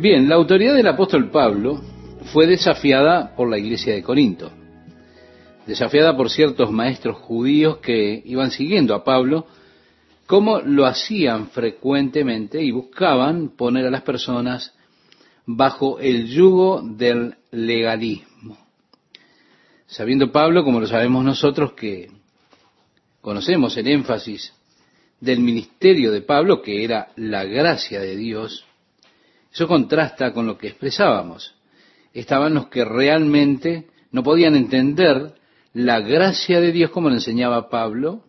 Bien, la autoridad del apóstol Pablo fue desafiada por la iglesia de Corinto, desafiada por ciertos maestros judíos que iban siguiendo a Pablo, como lo hacían frecuentemente y buscaban poner a las personas bajo el yugo del legalismo. Sabiendo Pablo, como lo sabemos nosotros, que conocemos el énfasis del ministerio de Pablo, que era la gracia de Dios, eso contrasta con lo que expresábamos. Estaban los que realmente no podían entender la gracia de Dios como le enseñaba Pablo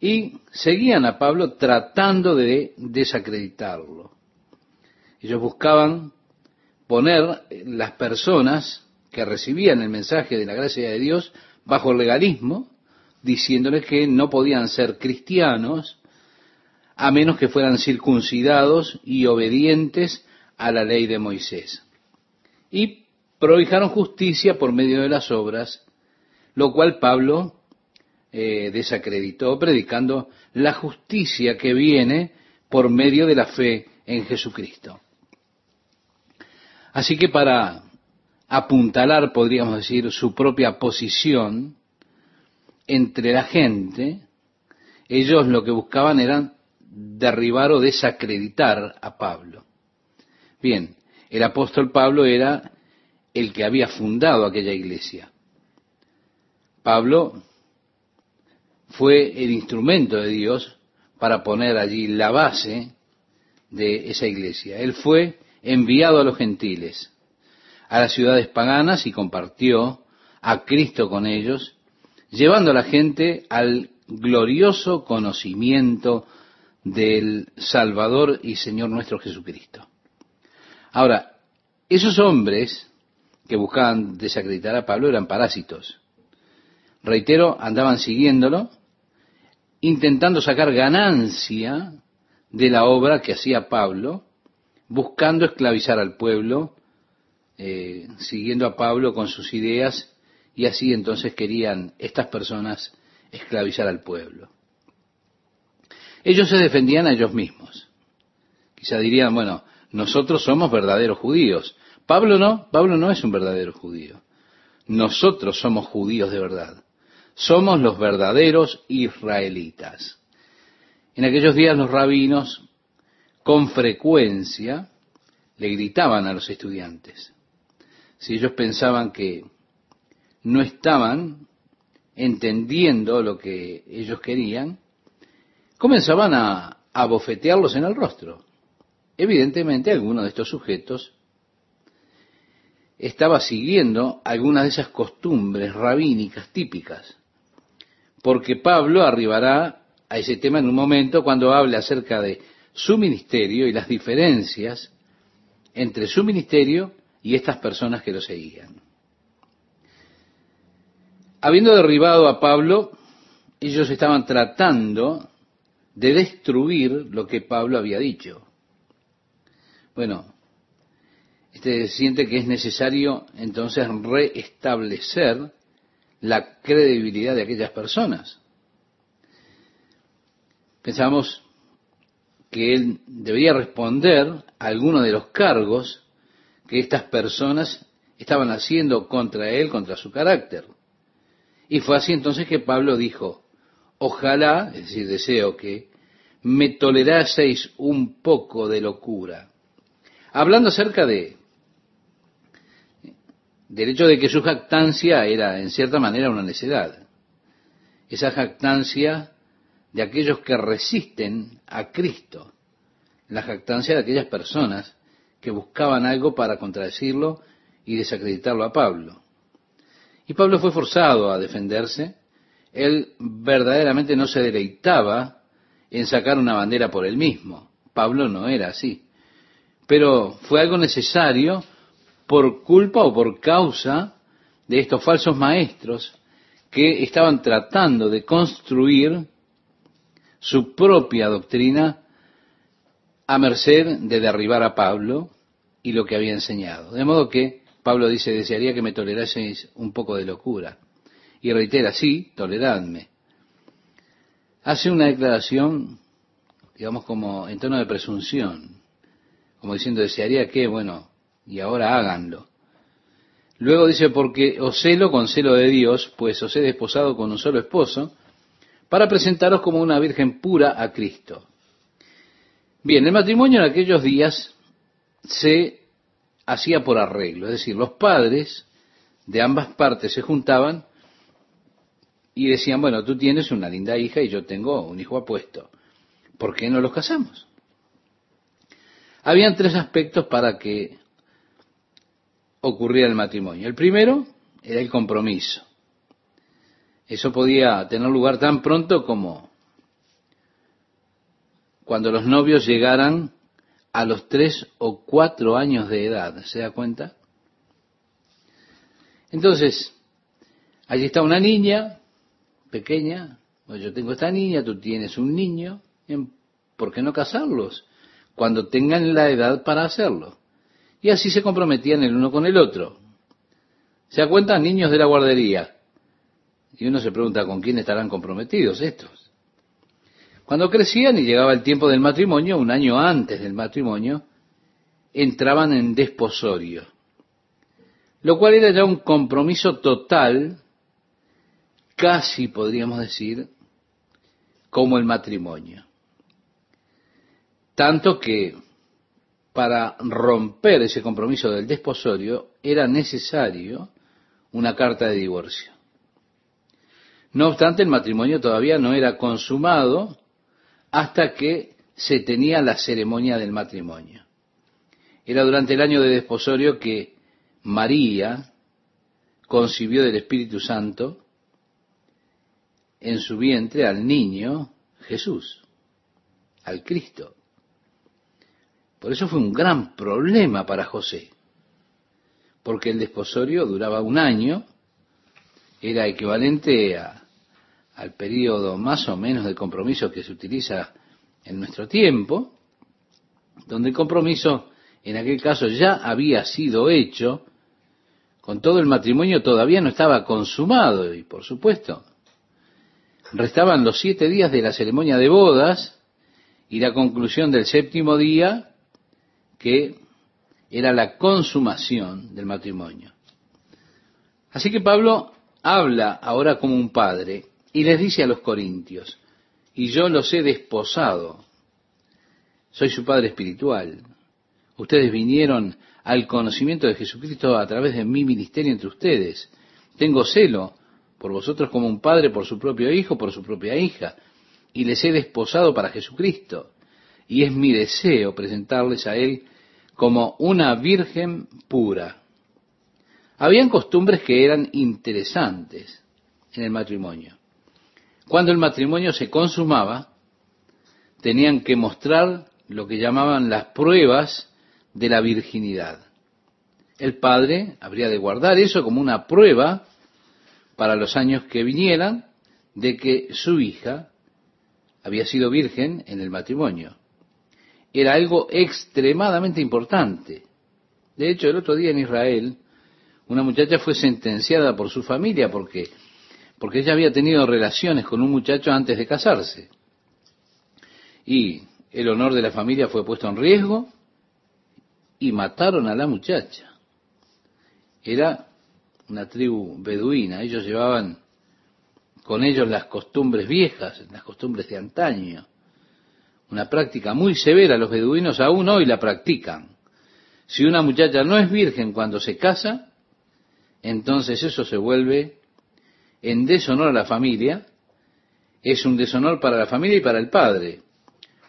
y seguían a Pablo tratando de desacreditarlo. Ellos buscaban poner las personas que recibían el mensaje de la gracia de Dios bajo el legalismo, diciéndoles que no podían ser cristianos a menos que fueran circuncidados y obedientes a la ley de Moisés. Y prohijaron justicia por medio de las obras, lo cual Pablo eh, desacreditó, predicando la justicia que viene por medio de la fe en Jesucristo. Así que para apuntalar, podríamos decir, su propia posición entre la gente, ellos lo que buscaban era derribar o desacreditar a Pablo. Bien, el apóstol Pablo era el que había fundado aquella iglesia. Pablo fue el instrumento de Dios para poner allí la base de esa iglesia. Él fue enviado a los gentiles, a las ciudades paganas y compartió a Cristo con ellos, llevando a la gente al glorioso conocimiento del Salvador y Señor nuestro Jesucristo. Ahora, esos hombres que buscaban desacreditar a Pablo eran parásitos. Reitero, andaban siguiéndolo, intentando sacar ganancia de la obra que hacía Pablo, buscando esclavizar al pueblo, eh, siguiendo a Pablo con sus ideas, y así entonces querían estas personas esclavizar al pueblo. Ellos se defendían a ellos mismos. Quizá dirían, bueno, nosotros somos verdaderos judíos. Pablo no, Pablo no es un verdadero judío. Nosotros somos judíos de verdad. Somos los verdaderos israelitas. En aquellos días los rabinos con frecuencia le gritaban a los estudiantes. Si ellos pensaban que no estaban entendiendo lo que ellos querían, comenzaban a, a bofetearlos en el rostro. Evidentemente, alguno de estos sujetos estaba siguiendo algunas de esas costumbres rabínicas típicas, porque Pablo arribará a ese tema en un momento cuando hable acerca de su ministerio y las diferencias entre su ministerio y estas personas que lo seguían. Habiendo derribado a Pablo, ellos estaban tratando de destruir lo que Pablo había dicho. Bueno, este siente que es necesario entonces reestablecer la credibilidad de aquellas personas. Pensamos que él debería responder a alguno de los cargos que estas personas estaban haciendo contra él, contra su carácter. Y fue así entonces que Pablo dijo, ojalá, es decir, deseo que me toleraseis un poco de locura. Hablando acerca de del hecho de que su jactancia era en cierta manera una necedad. Esa jactancia de aquellos que resisten a Cristo, la jactancia de aquellas personas que buscaban algo para contradecirlo y desacreditarlo a Pablo. Y Pablo fue forzado a defenderse, él verdaderamente no se deleitaba en sacar una bandera por él mismo. Pablo no era así. Pero fue algo necesario por culpa o por causa de estos falsos maestros que estaban tratando de construir su propia doctrina a merced de derribar a Pablo y lo que había enseñado. De modo que Pablo dice, desearía que me toleraseis un poco de locura. Y reitera, sí, toleradme. Hace una declaración, digamos como en tono de presunción, como diciendo, desearía que, bueno, y ahora háganlo. Luego dice, porque os celo con celo de Dios, pues os he desposado con un solo esposo, para presentaros como una virgen pura a Cristo. Bien, el matrimonio en aquellos días se hacía por arreglo, es decir, los padres de ambas partes se juntaban y decían, bueno, tú tienes una linda hija y yo tengo un hijo apuesto, ¿por qué no los casamos? Habían tres aspectos para que ocurría el matrimonio. El primero era el compromiso. Eso podía tener lugar tan pronto como cuando los novios llegaran a los tres o cuatro años de edad. ¿Se da cuenta? Entonces, allí está una niña pequeña, yo tengo esta niña, tú tienes un niño, ¿por qué no casarlos? Cuando tengan la edad para hacerlo. Y así se comprometían el uno con el otro. ¿Se da cuenta? Niños de la guardería. Y uno se pregunta, ¿con quién estarán comprometidos estos? Cuando crecían y llegaba el tiempo del matrimonio, un año antes del matrimonio, entraban en desposorio. Lo cual era ya un compromiso total, casi podríamos decir, como el matrimonio. Tanto que para romper ese compromiso del desposorio era necesario una carta de divorcio. No obstante, el matrimonio todavía no era consumado hasta que se tenía la ceremonia del matrimonio. Era durante el año de desposorio que María concibió del Espíritu Santo en su vientre al niño Jesús, al Cristo. Por eso fue un gran problema para José, porque el desposorio duraba un año, era equivalente al periodo más o menos de compromiso que se utiliza en nuestro tiempo, donde el compromiso en aquel caso ya había sido hecho, con todo el matrimonio todavía no estaba consumado y por supuesto restaban los siete días de la ceremonia de bodas y la conclusión del séptimo día que era la consumación del matrimonio. Así que Pablo habla ahora como un padre y les dice a los corintios, y yo los he desposado, soy su padre espiritual. Ustedes vinieron al conocimiento de Jesucristo a través de mi ministerio entre ustedes. Tengo celo por vosotros como un padre por su propio hijo, por su propia hija, y les he desposado para Jesucristo. Y es mi deseo presentarles a Él como una virgen pura. Habían costumbres que eran interesantes en el matrimonio. Cuando el matrimonio se consumaba, tenían que mostrar lo que llamaban las pruebas de la virginidad. El padre habría de guardar eso como una prueba para los años que vinieran de que su hija había sido virgen en el matrimonio era algo extremadamente importante. De hecho, el otro día en Israel, una muchacha fue sentenciada por su familia porque, porque ella había tenido relaciones con un muchacho antes de casarse. Y el honor de la familia fue puesto en riesgo y mataron a la muchacha. Era una tribu beduina, ellos llevaban con ellos las costumbres viejas, las costumbres de antaño una práctica muy severa, los beduinos aún hoy la practican. Si una muchacha no es virgen cuando se casa, entonces eso se vuelve en deshonor a la familia, es un deshonor para la familia y para el padre,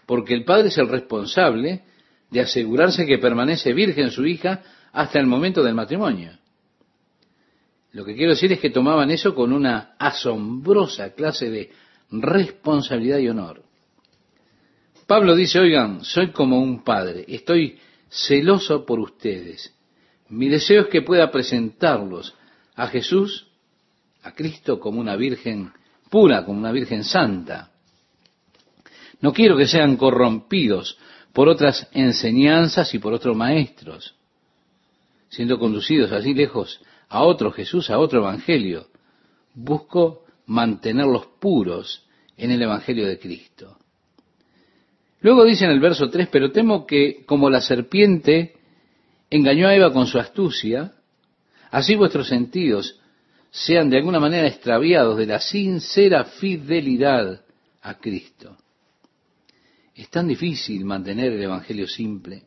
porque el padre es el responsable de asegurarse que permanece virgen su hija hasta el momento del matrimonio. Lo que quiero decir es que tomaban eso con una asombrosa clase de responsabilidad y honor. Pablo dice, oigan, soy como un padre, estoy celoso por ustedes. Mi deseo es que pueda presentarlos a Jesús, a Cristo, como una virgen pura, como una virgen santa. No quiero que sean corrompidos por otras enseñanzas y por otros maestros, siendo conducidos así lejos a otro Jesús, a otro Evangelio. Busco mantenerlos puros en el Evangelio de Cristo. Luego dice en el verso 3, pero temo que como la serpiente engañó a Eva con su astucia, así vuestros sentidos sean de alguna manera extraviados de la sincera fidelidad a Cristo. Es tan difícil mantener el Evangelio simple.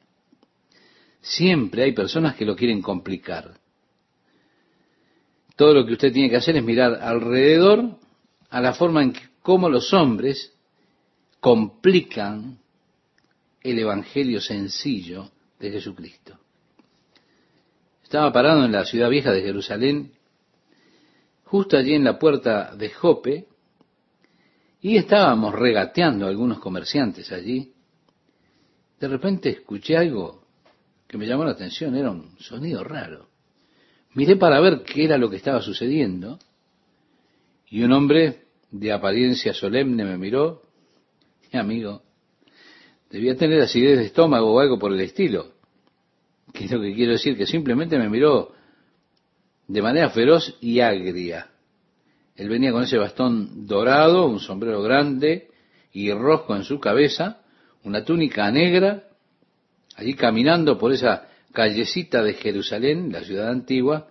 Siempre hay personas que lo quieren complicar. Todo lo que usted tiene que hacer es mirar alrededor a la forma en que cómo los hombres complican el Evangelio sencillo de Jesucristo. Estaba parado en la ciudad vieja de Jerusalén, justo allí en la puerta de Jope, y estábamos regateando a algunos comerciantes allí. De repente escuché algo que me llamó la atención, era un sonido raro. Miré para ver qué era lo que estaba sucediendo, y un hombre de apariencia solemne me miró, mi amigo, debía tener acidez de estómago o algo por el estilo. Que es lo que quiero decir, que simplemente me miró de manera feroz y agria. Él venía con ese bastón dorado, un sombrero grande y rojo en su cabeza, una túnica negra, allí caminando por esa callecita de Jerusalén, la ciudad antigua,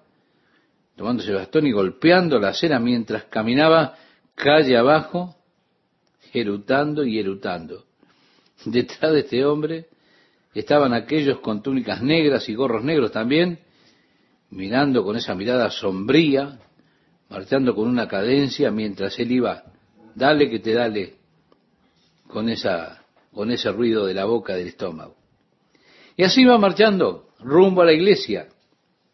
tomando ese bastón y golpeando la acera mientras caminaba calle abajo, erutando y erutando. Detrás de este hombre estaban aquellos con túnicas negras y gorros negros también, mirando con esa mirada sombría, marchando con una cadencia mientras él iba, dale que te dale, con esa, con ese ruido de la boca del estómago. Y así iba marchando rumbo a la iglesia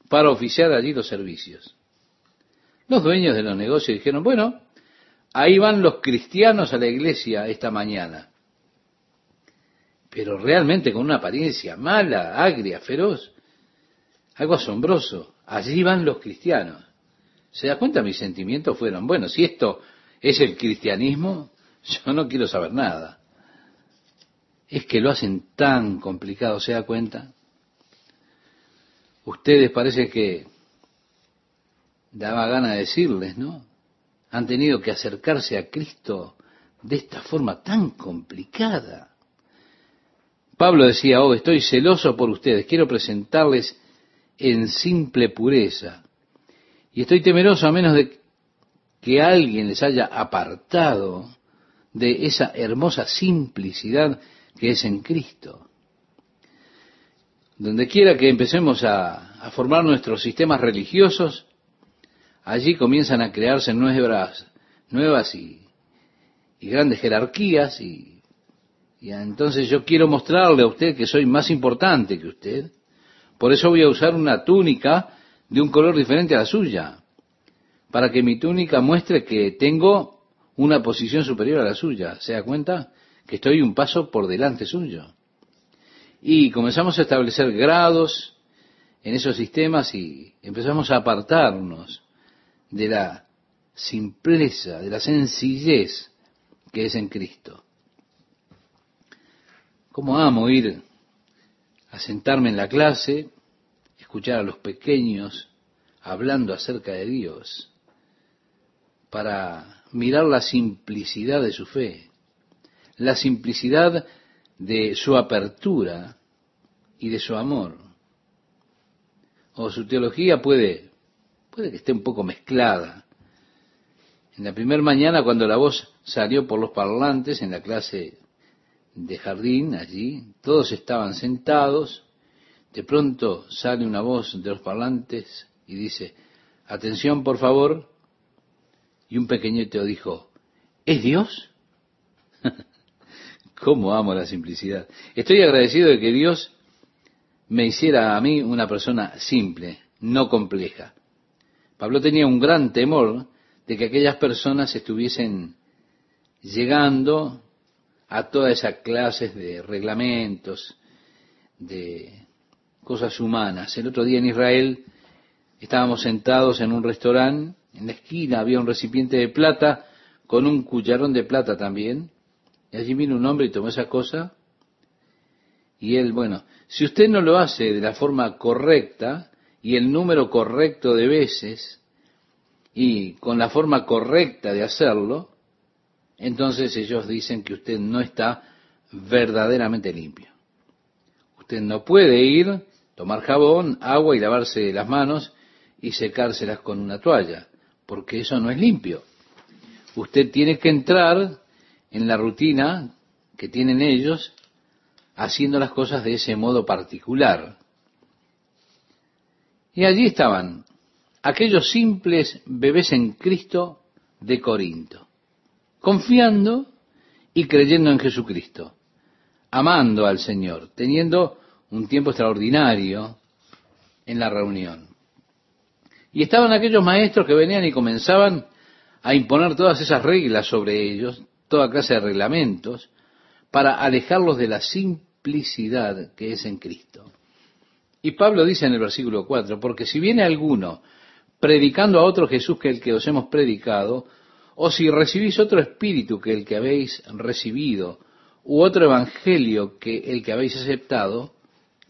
para oficiar allí los servicios. Los dueños de los negocios dijeron, bueno, ahí van los cristianos a la iglesia esta mañana pero realmente con una apariencia mala, agria, feroz, algo asombroso. Allí van los cristianos. ¿Se da cuenta? Mis sentimientos fueron, bueno, si esto es el cristianismo, yo no quiero saber nada. Es que lo hacen tan complicado, ¿se da cuenta? Ustedes parece que daba gana de decirles, ¿no? Han tenido que acercarse a Cristo de esta forma tan complicada. Pablo decía, oh, estoy celoso por ustedes, quiero presentarles en simple pureza. Y estoy temeroso a menos de que alguien les haya apartado de esa hermosa simplicidad que es en Cristo. Donde quiera que empecemos a, formar nuestros sistemas religiosos, allí comienzan a crearse nuevas, nuevas y, y grandes jerarquías y y entonces yo quiero mostrarle a usted que soy más importante que usted. Por eso voy a usar una túnica de un color diferente a la suya. Para que mi túnica muestre que tengo una posición superior a la suya. ¿Se da cuenta? Que estoy un paso por delante suyo. Y comenzamos a establecer grados en esos sistemas y empezamos a apartarnos de la simpleza, de la sencillez que es en Cristo. ¿Cómo amo ir a sentarme en la clase, escuchar a los pequeños hablando acerca de Dios, para mirar la simplicidad de su fe, la simplicidad de su apertura y de su amor. O su teología puede, puede que esté un poco mezclada. En la primera mañana, cuando la voz salió por los parlantes en la clase de jardín allí, todos estaban sentados, de pronto sale una voz de los parlantes y dice, atención por favor, y un pequeñito dijo, ¿es Dios? ¿Cómo amo la simplicidad? Estoy agradecido de que Dios me hiciera a mí una persona simple, no compleja. Pablo tenía un gran temor de que aquellas personas estuviesen llegando a todas esas clases de reglamentos, de cosas humanas. El otro día en Israel estábamos sentados en un restaurante, en la esquina había un recipiente de plata con un cucharón de plata también, y allí vino un hombre y tomó esa cosa, y él, bueno, si usted no lo hace de la forma correcta y el número correcto de veces, y con la forma correcta de hacerlo, entonces ellos dicen que usted no está verdaderamente limpio. Usted no puede ir, tomar jabón, agua y lavarse las manos y secárselas con una toalla, porque eso no es limpio. Usted tiene que entrar en la rutina que tienen ellos haciendo las cosas de ese modo particular. Y allí estaban aquellos simples bebés en Cristo de Corinto, confiando y creyendo en Jesucristo, amando al Señor, teniendo un tiempo extraordinario en la reunión. Y estaban aquellos maestros que venían y comenzaban a imponer todas esas reglas sobre ellos, toda clase de reglamentos, para alejarlos de la simplicidad que es en Cristo. Y Pablo dice en el versículo 4, porque si viene alguno predicando a otro Jesús que el que os hemos predicado, o si recibís otro espíritu que el que habéis recibido, u otro evangelio que el que habéis aceptado,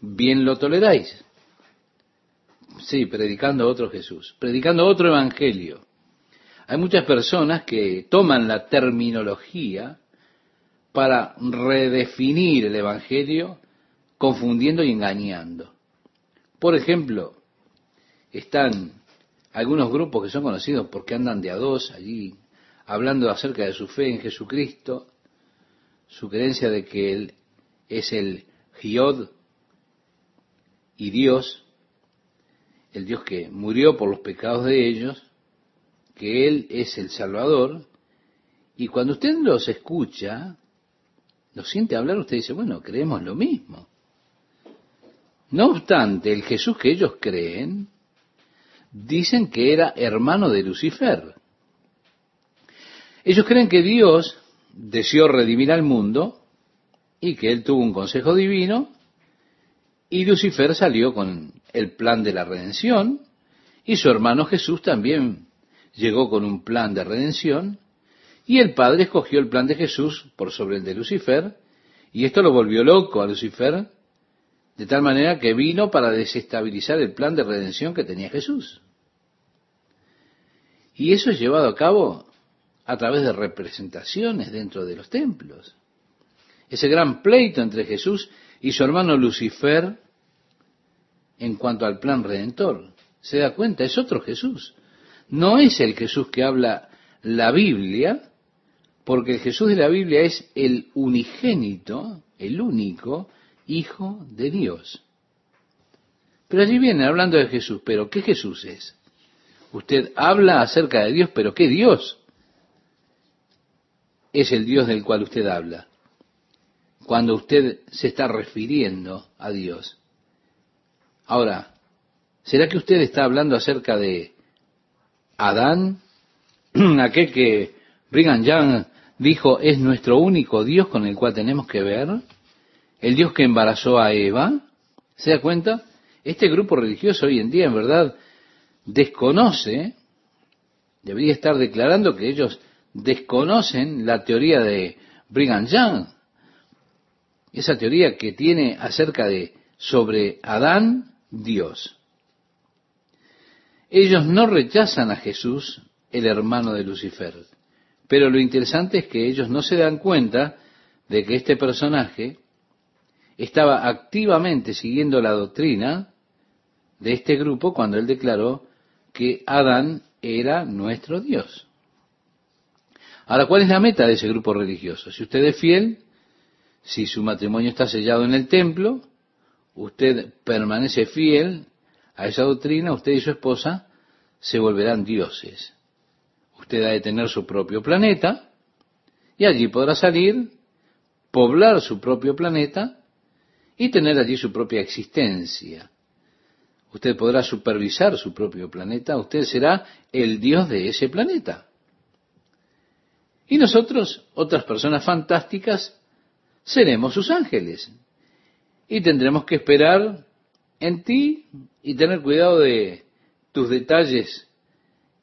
bien lo toleráis. Sí, predicando otro Jesús, predicando otro evangelio. Hay muchas personas que toman la terminología para redefinir el evangelio, confundiendo y engañando. Por ejemplo, están algunos grupos que son conocidos porque andan de a dos allí, hablando acerca de su fe en Jesucristo, su creencia de que Él es el Giod y Dios, el Dios que murió por los pecados de ellos, que Él es el Salvador, y cuando usted los escucha, los siente hablar, usted dice, bueno, creemos lo mismo. No obstante, el Jesús que ellos creen, dicen que era hermano de Lucifer. Ellos creen que Dios deseó redimir al mundo y que él tuvo un consejo divino y Lucifer salió con el plan de la redención y su hermano Jesús también llegó con un plan de redención y el Padre escogió el plan de Jesús por sobre el de Lucifer y esto lo volvió loco a Lucifer de tal manera que vino para desestabilizar el plan de redención que tenía Jesús. Y eso es llevado a cabo a través de representaciones dentro de los templos. Ese gran pleito entre Jesús y su hermano Lucifer en cuanto al plan redentor. Se da cuenta, es otro Jesús. No es el Jesús que habla la Biblia, porque el Jesús de la Biblia es el unigénito, el único, Hijo de Dios. Pero allí viene hablando de Jesús, pero ¿qué Jesús es? Usted habla acerca de Dios, pero ¿qué Dios es el Dios del cual usted habla? Cuando usted se está refiriendo a Dios. Ahora, ¿será que usted está hablando acerca de Adán? Aquel que Brigham Young dijo es nuestro único Dios con el cual tenemos que ver el Dios que embarazó a Eva. ¿Se da cuenta? Este grupo religioso hoy en día, en verdad, desconoce, debería estar declarando que ellos desconocen la teoría de Brigham Young, esa teoría que tiene acerca de sobre Adán, Dios. Ellos no rechazan a Jesús, el hermano de Lucifer, pero lo interesante es que ellos no se dan cuenta de que este personaje estaba activamente siguiendo la doctrina de este grupo cuando él declaró que Adán era nuestro Dios. Ahora, ¿cuál es la meta de ese grupo religioso? Si usted es fiel, si su matrimonio está sellado en el templo, usted permanece fiel a esa doctrina, usted y su esposa se volverán dioses. Usted ha de tener su propio planeta y allí podrá salir, poblar su propio planeta y tener allí su propia existencia. Usted podrá supervisar su propio planeta, usted será el Dios de ese planeta. Y nosotros, otras personas fantásticas, seremos sus ángeles. Y tendremos que esperar en ti y tener cuidado de tus detalles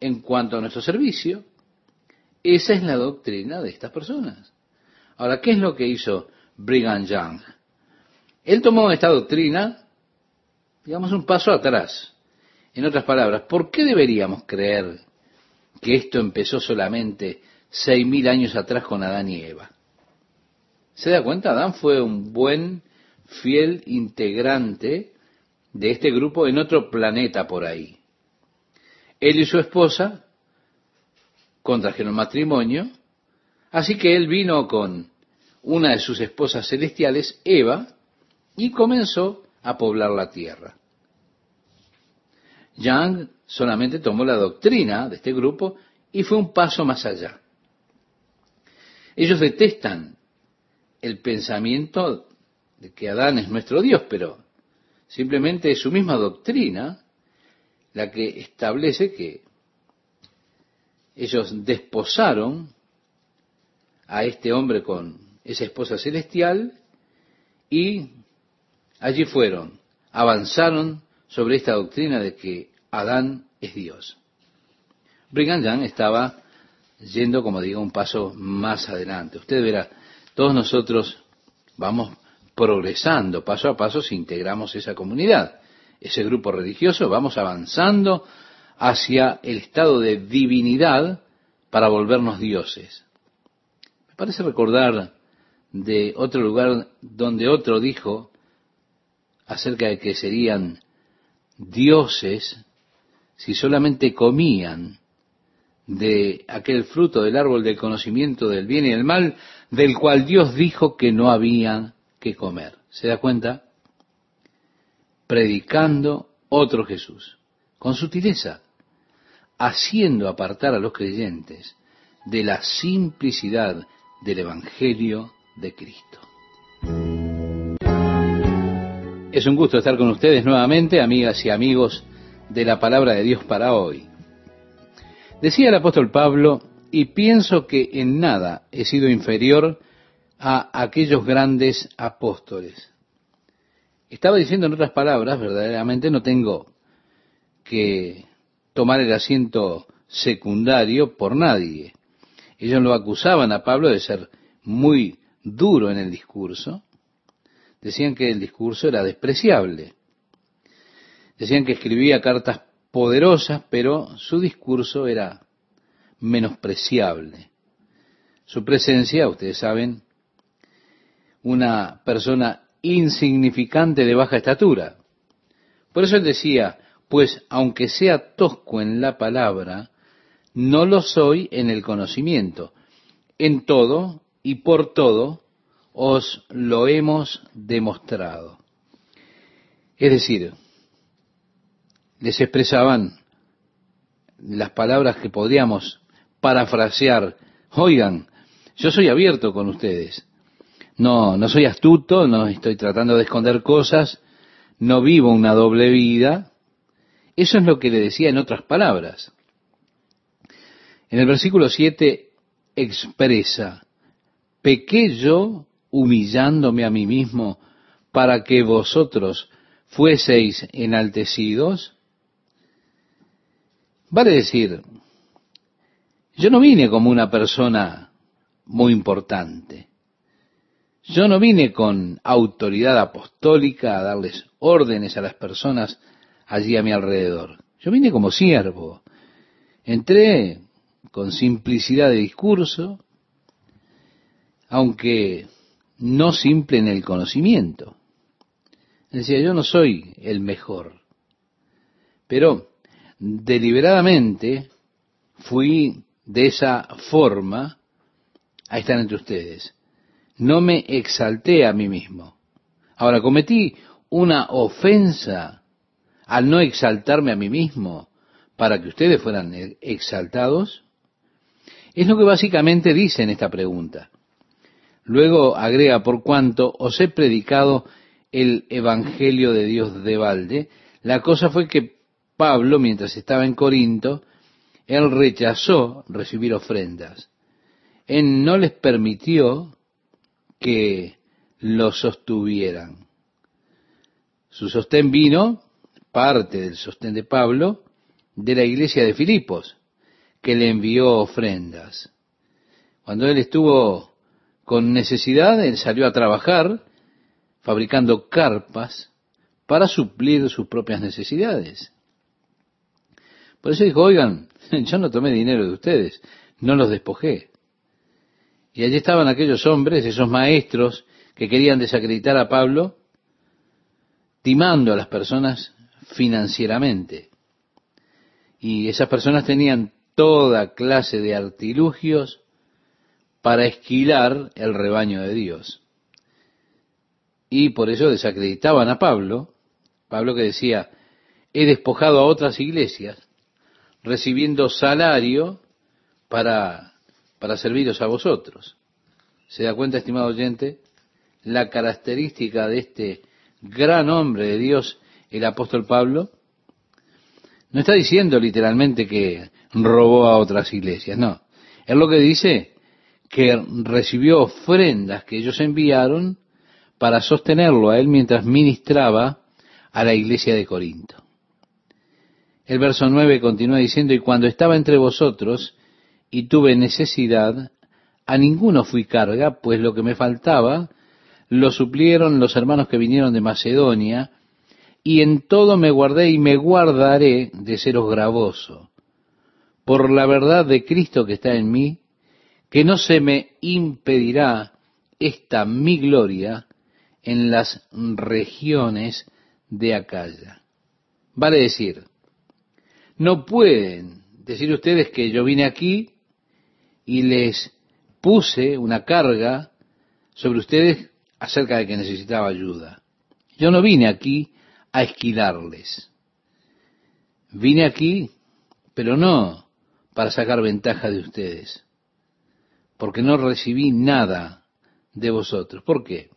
en cuanto a nuestro servicio. Esa es la doctrina de estas personas. Ahora, ¿qué es lo que hizo Brigham Young? Él tomó esta doctrina, digamos, un paso atrás. En otras palabras, ¿por qué deberíamos creer que esto empezó solamente seis mil años atrás con Adán y Eva? ¿Se da cuenta? Adán fue un buen, fiel integrante de este grupo en otro planeta por ahí. Él y su esposa contrajeron matrimonio, así que él vino con una de sus esposas celestiales, Eva, y comenzó a poblar la tierra. Yang solamente tomó la doctrina de este grupo y fue un paso más allá. Ellos detestan el pensamiento de que Adán es nuestro Dios, pero simplemente es su misma doctrina la que establece que ellos desposaron a este hombre con esa esposa celestial y allí fueron, avanzaron sobre esta doctrina de que Adán es Dios. Brigham Young estaba yendo, como digo, un paso más adelante. Usted verá, todos nosotros vamos progresando paso a paso si integramos esa comunidad, ese grupo religioso, vamos avanzando hacia el estado de divinidad para volvernos dioses. Me parece recordar de otro lugar donde otro dijo acerca de que serían dioses si solamente comían de aquel fruto del árbol del conocimiento del bien y del mal, del cual Dios dijo que no había que comer. ¿Se da cuenta? Predicando otro Jesús, con sutileza, haciendo apartar a los creyentes de la simplicidad del Evangelio de Cristo. Es un gusto estar con ustedes nuevamente, amigas y amigos de la palabra de Dios para hoy. Decía el apóstol Pablo, y pienso que en nada he sido inferior a aquellos grandes apóstoles. Estaba diciendo en otras palabras, verdaderamente no tengo que tomar el asiento secundario por nadie. Ellos lo acusaban a Pablo de ser muy duro en el discurso. Decían que el discurso era despreciable. Decían que escribía cartas poderosas, pero su discurso era menospreciable. Su presencia, ustedes saben, una persona insignificante de baja estatura. Por eso él decía, pues aunque sea tosco en la palabra, no lo soy en el conocimiento. En todo y por todo os lo hemos demostrado. Es decir, les expresaban las palabras que podríamos parafrasear. Oigan, yo soy abierto con ustedes. No, no soy astuto, no estoy tratando de esconder cosas, no vivo una doble vida. Eso es lo que le decía en otras palabras. En el versículo 7 expresa, pequé yo humillándome a mí mismo para que vosotros fueseis enaltecidos. Vale decir, yo no vine como una persona muy importante. Yo no vine con autoridad apostólica a darles órdenes a las personas allí a mi alrededor. Yo vine como siervo. Entré con simplicidad de discurso, aunque no simple en el conocimiento. Decía, yo no soy el mejor, pero deliberadamente fui de esa forma a estar entre ustedes. No me exalté a mí mismo. Ahora, cometí una ofensa al no exaltarme a mí mismo para que ustedes fueran exaltados. Es lo que básicamente dice en esta pregunta. Luego agrega, por cuanto os he predicado el Evangelio de Dios de balde, la cosa fue que Pablo, mientras estaba en Corinto, él rechazó recibir ofrendas. Él no les permitió que lo sostuvieran. Su sostén vino, parte del sostén de Pablo, de la iglesia de Filipos, que le envió ofrendas. Cuando él estuvo con necesidad, él salió a trabajar fabricando carpas para suplir sus propias necesidades. Por eso dijo, oigan, yo no tomé dinero de ustedes, no los despojé. Y allí estaban aquellos hombres, esos maestros que querían desacreditar a Pablo, timando a las personas financieramente. Y esas personas tenían toda clase de artilugios para esquilar el rebaño de Dios. Y por eso desacreditaban a Pablo, Pablo que decía, he despojado a otras iglesias, recibiendo salario para, para serviros a vosotros. ¿Se da cuenta, estimado oyente? La característica de este gran hombre de Dios, el apóstol Pablo, no está diciendo literalmente que robó a otras iglesias, no. Es lo que dice que recibió ofrendas que ellos enviaron para sostenerlo a él mientras ministraba a la iglesia de Corinto. El verso 9 continúa diciendo, y cuando estaba entre vosotros y tuve necesidad, a ninguno fui carga, pues lo que me faltaba lo suplieron los hermanos que vinieron de Macedonia, y en todo me guardé y me guardaré de seros gravoso, por la verdad de Cristo que está en mí, que no se me impedirá esta mi gloria en las regiones de Acaya. Vale decir, no pueden decir ustedes que yo vine aquí y les puse una carga sobre ustedes acerca de que necesitaba ayuda. Yo no vine aquí a esquilarles. Vine aquí, pero no para sacar ventaja de ustedes, porque no recibí nada de vosotros. ¿Por qué?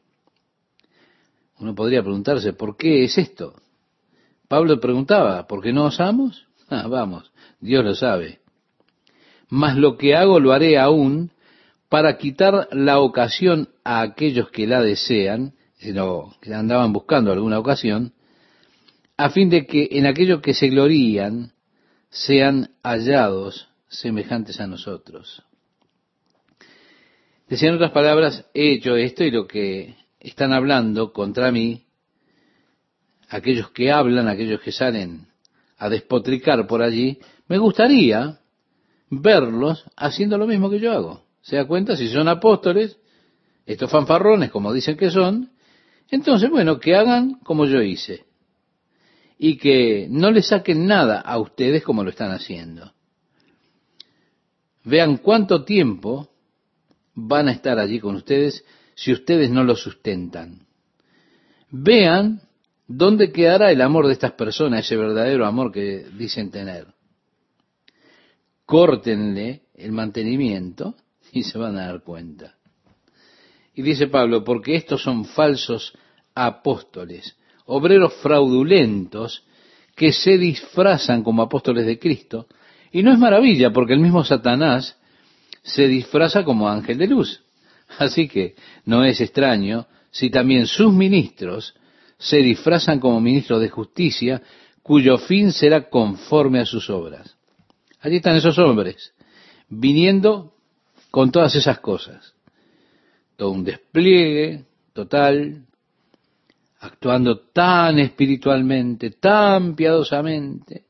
Uno podría preguntarse, ¿por qué es esto? Pablo preguntaba, ¿por qué no osamos? Ah, vamos, Dios lo sabe. Mas lo que hago lo haré aún para quitar la ocasión a aquellos que la desean, sino que andaban buscando alguna ocasión, a fin de que en aquellos que se glorían sean hallados semejantes a nosotros. Decían otras palabras, he hecho esto y lo que están hablando contra mí, aquellos que hablan, aquellos que salen a despotricar por allí, me gustaría verlos haciendo lo mismo que yo hago. ¿Se da cuenta? Si son apóstoles, estos fanfarrones, como dicen que son, entonces, bueno, que hagan como yo hice. Y que no le saquen nada a ustedes como lo están haciendo. Vean cuánto tiempo van a estar allí con ustedes si ustedes no lo sustentan. Vean ¿Dónde quedará el amor de estas personas, ese verdadero amor que dicen tener? Córtenle el mantenimiento y se van a dar cuenta. Y dice Pablo, porque estos son falsos apóstoles, obreros fraudulentos que se disfrazan como apóstoles de Cristo. Y no es maravilla, porque el mismo Satanás se disfraza como ángel de luz. Así que no es extraño si también sus ministros se disfrazan como ministros de justicia, cuyo fin será conforme a sus obras. Allí están esos hombres, viniendo con todas esas cosas. Todo un despliegue total, actuando tan espiritualmente, tan piadosamente.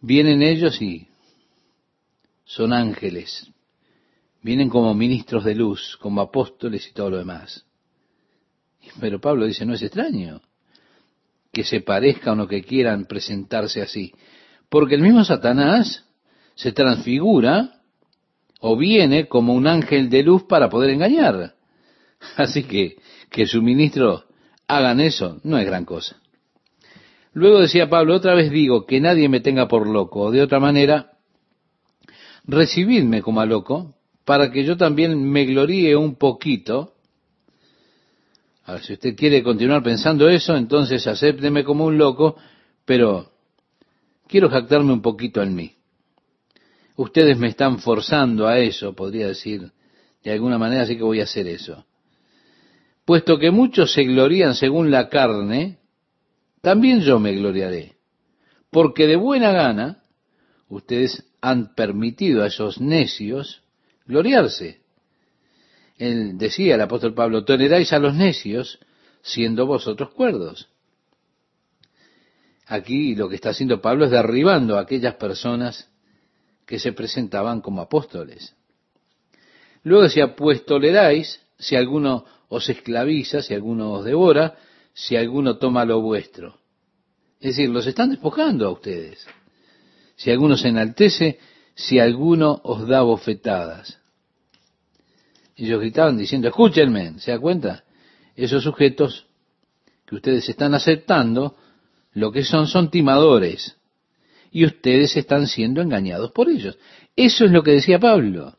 Vienen ellos y son ángeles. Vienen como ministros de luz, como apóstoles y todo lo demás. Pero Pablo dice, no es extraño que se parezcan o que quieran presentarse así, porque el mismo Satanás se transfigura o viene como un ángel de luz para poder engañar. Así que que su ministro hagan eso no es gran cosa. Luego decía Pablo, otra vez digo, que nadie me tenga por loco, o de otra manera, recibidme como a loco, para que yo también me gloríe un poquito Si usted quiere continuar pensando eso, entonces acépteme como un loco, pero quiero jactarme un poquito en mí. Ustedes me están forzando a eso, podría decir de alguna manera, así que voy a hacer eso. Puesto que muchos se glorían según la carne, también yo me gloriaré, porque de buena gana ustedes han permitido a esos necios gloriarse. Él decía el apóstol Pablo, toleráis a los necios siendo vosotros cuerdos. Aquí lo que está haciendo Pablo es derribando a aquellas personas que se presentaban como apóstoles. Luego decía, pues toleráis si alguno os esclaviza, si alguno os devora, si alguno toma lo vuestro. Es decir, los están despojando a ustedes. Si alguno se enaltece, si alguno os da bofetadas. Ellos gritaban diciendo, escúchenme, ¿se da cuenta? Esos sujetos que ustedes están aceptando, lo que son son timadores. Y ustedes están siendo engañados por ellos. Eso es lo que decía Pablo.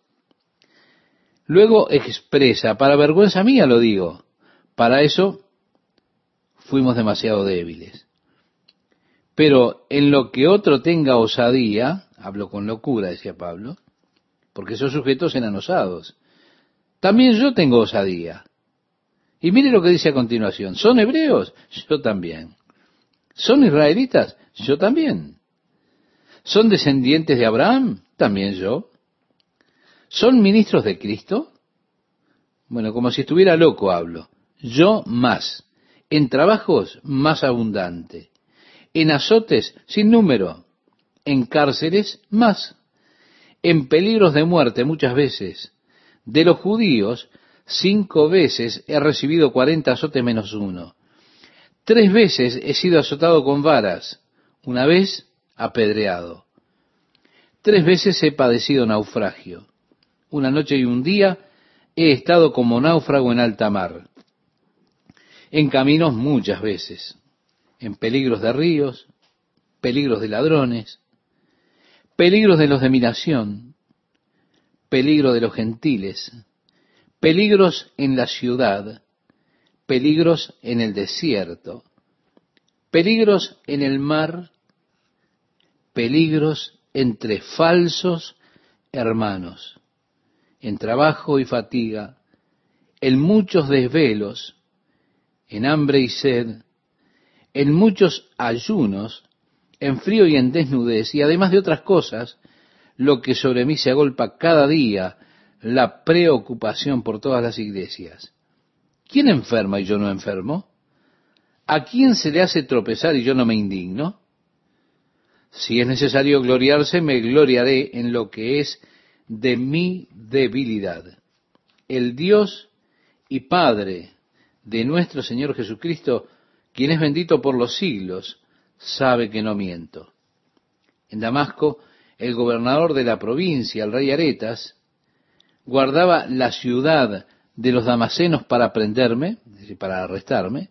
Luego expresa, para vergüenza mía lo digo, para eso fuimos demasiado débiles. Pero en lo que otro tenga osadía, hablo con locura, decía Pablo, porque esos sujetos eran osados. También yo tengo osadía. Y mire lo que dice a continuación. ¿Son hebreos? Yo también. ¿Son israelitas? Yo también. ¿Son descendientes de Abraham? También yo. ¿Son ministros de Cristo? Bueno, como si estuviera loco hablo. Yo más. En trabajos más abundante. En azotes sin número. En cárceles más. En peligros de muerte muchas veces. De los judíos, cinco veces he recibido cuarenta azotes menos uno. Tres veces he sido azotado con varas. Una vez apedreado. Tres veces he padecido naufragio. Una noche y un día he estado como náufrago en alta mar. En caminos muchas veces. En peligros de ríos, peligros de ladrones, peligros de los de mi nación, peligro de los gentiles, peligros en la ciudad, peligros en el desierto, peligros en el mar, peligros entre falsos hermanos, en trabajo y fatiga, en muchos desvelos, en hambre y sed, en muchos ayunos, en frío y en desnudez, y además de otras cosas, lo que sobre mí se agolpa cada día, la preocupación por todas las iglesias. ¿Quién enferma y yo no enfermo? ¿A quién se le hace tropezar y yo no me indigno? Si es necesario gloriarse, me gloriaré en lo que es de mi debilidad. El Dios y Padre de nuestro Señor Jesucristo, quien es bendito por los siglos, sabe que no miento. En Damasco, el gobernador de la provincia, el rey Aretas, guardaba la ciudad de los damasenos para prenderme, para arrestarme,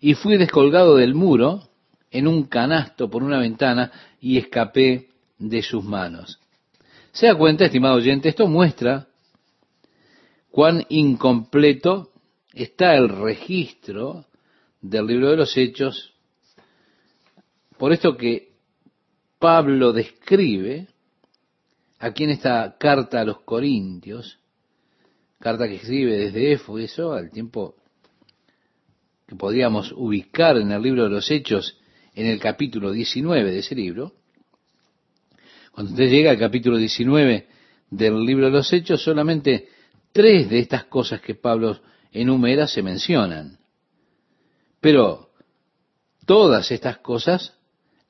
y fui descolgado del muro en un canasto por una ventana y escapé de sus manos. Se da cuenta, estimado oyente, esto muestra cuán incompleto está el registro del libro de los Hechos, por esto que Pablo describe aquí en esta carta a los Corintios, carta que escribe desde Éfeso al tiempo que podríamos ubicar en el libro de los Hechos en el capítulo 19 de ese libro, cuando usted llega al capítulo 19 del libro de los Hechos, solamente tres de estas cosas que Pablo enumera se mencionan. Pero todas estas cosas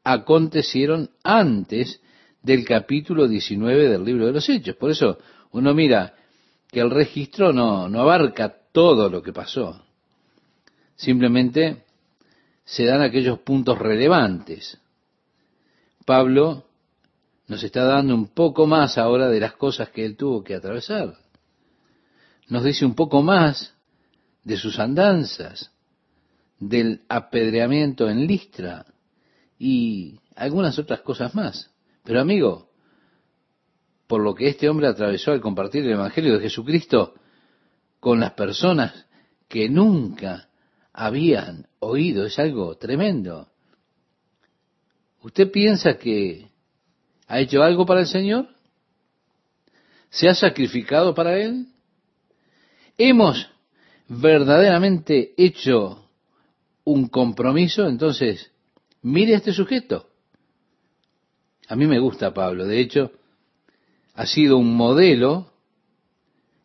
acontecieron antes del capítulo 19 del libro de los Hechos. Por eso uno mira que el registro no, no abarca todo lo que pasó. Simplemente se dan aquellos puntos relevantes. Pablo nos está dando un poco más ahora de las cosas que él tuvo que atravesar. Nos dice un poco más de sus andanzas, del apedreamiento en Listra y algunas otras cosas más. Pero amigo, por lo que este hombre atravesó al compartir el Evangelio de Jesucristo con las personas que nunca habían oído. Es algo tremendo. ¿Usted piensa que ha hecho algo para el Señor? ¿Se ha sacrificado para Él? ¿Hemos verdaderamente hecho un compromiso? Entonces, mire a este sujeto. A mí me gusta Pablo. De hecho, ha sido un modelo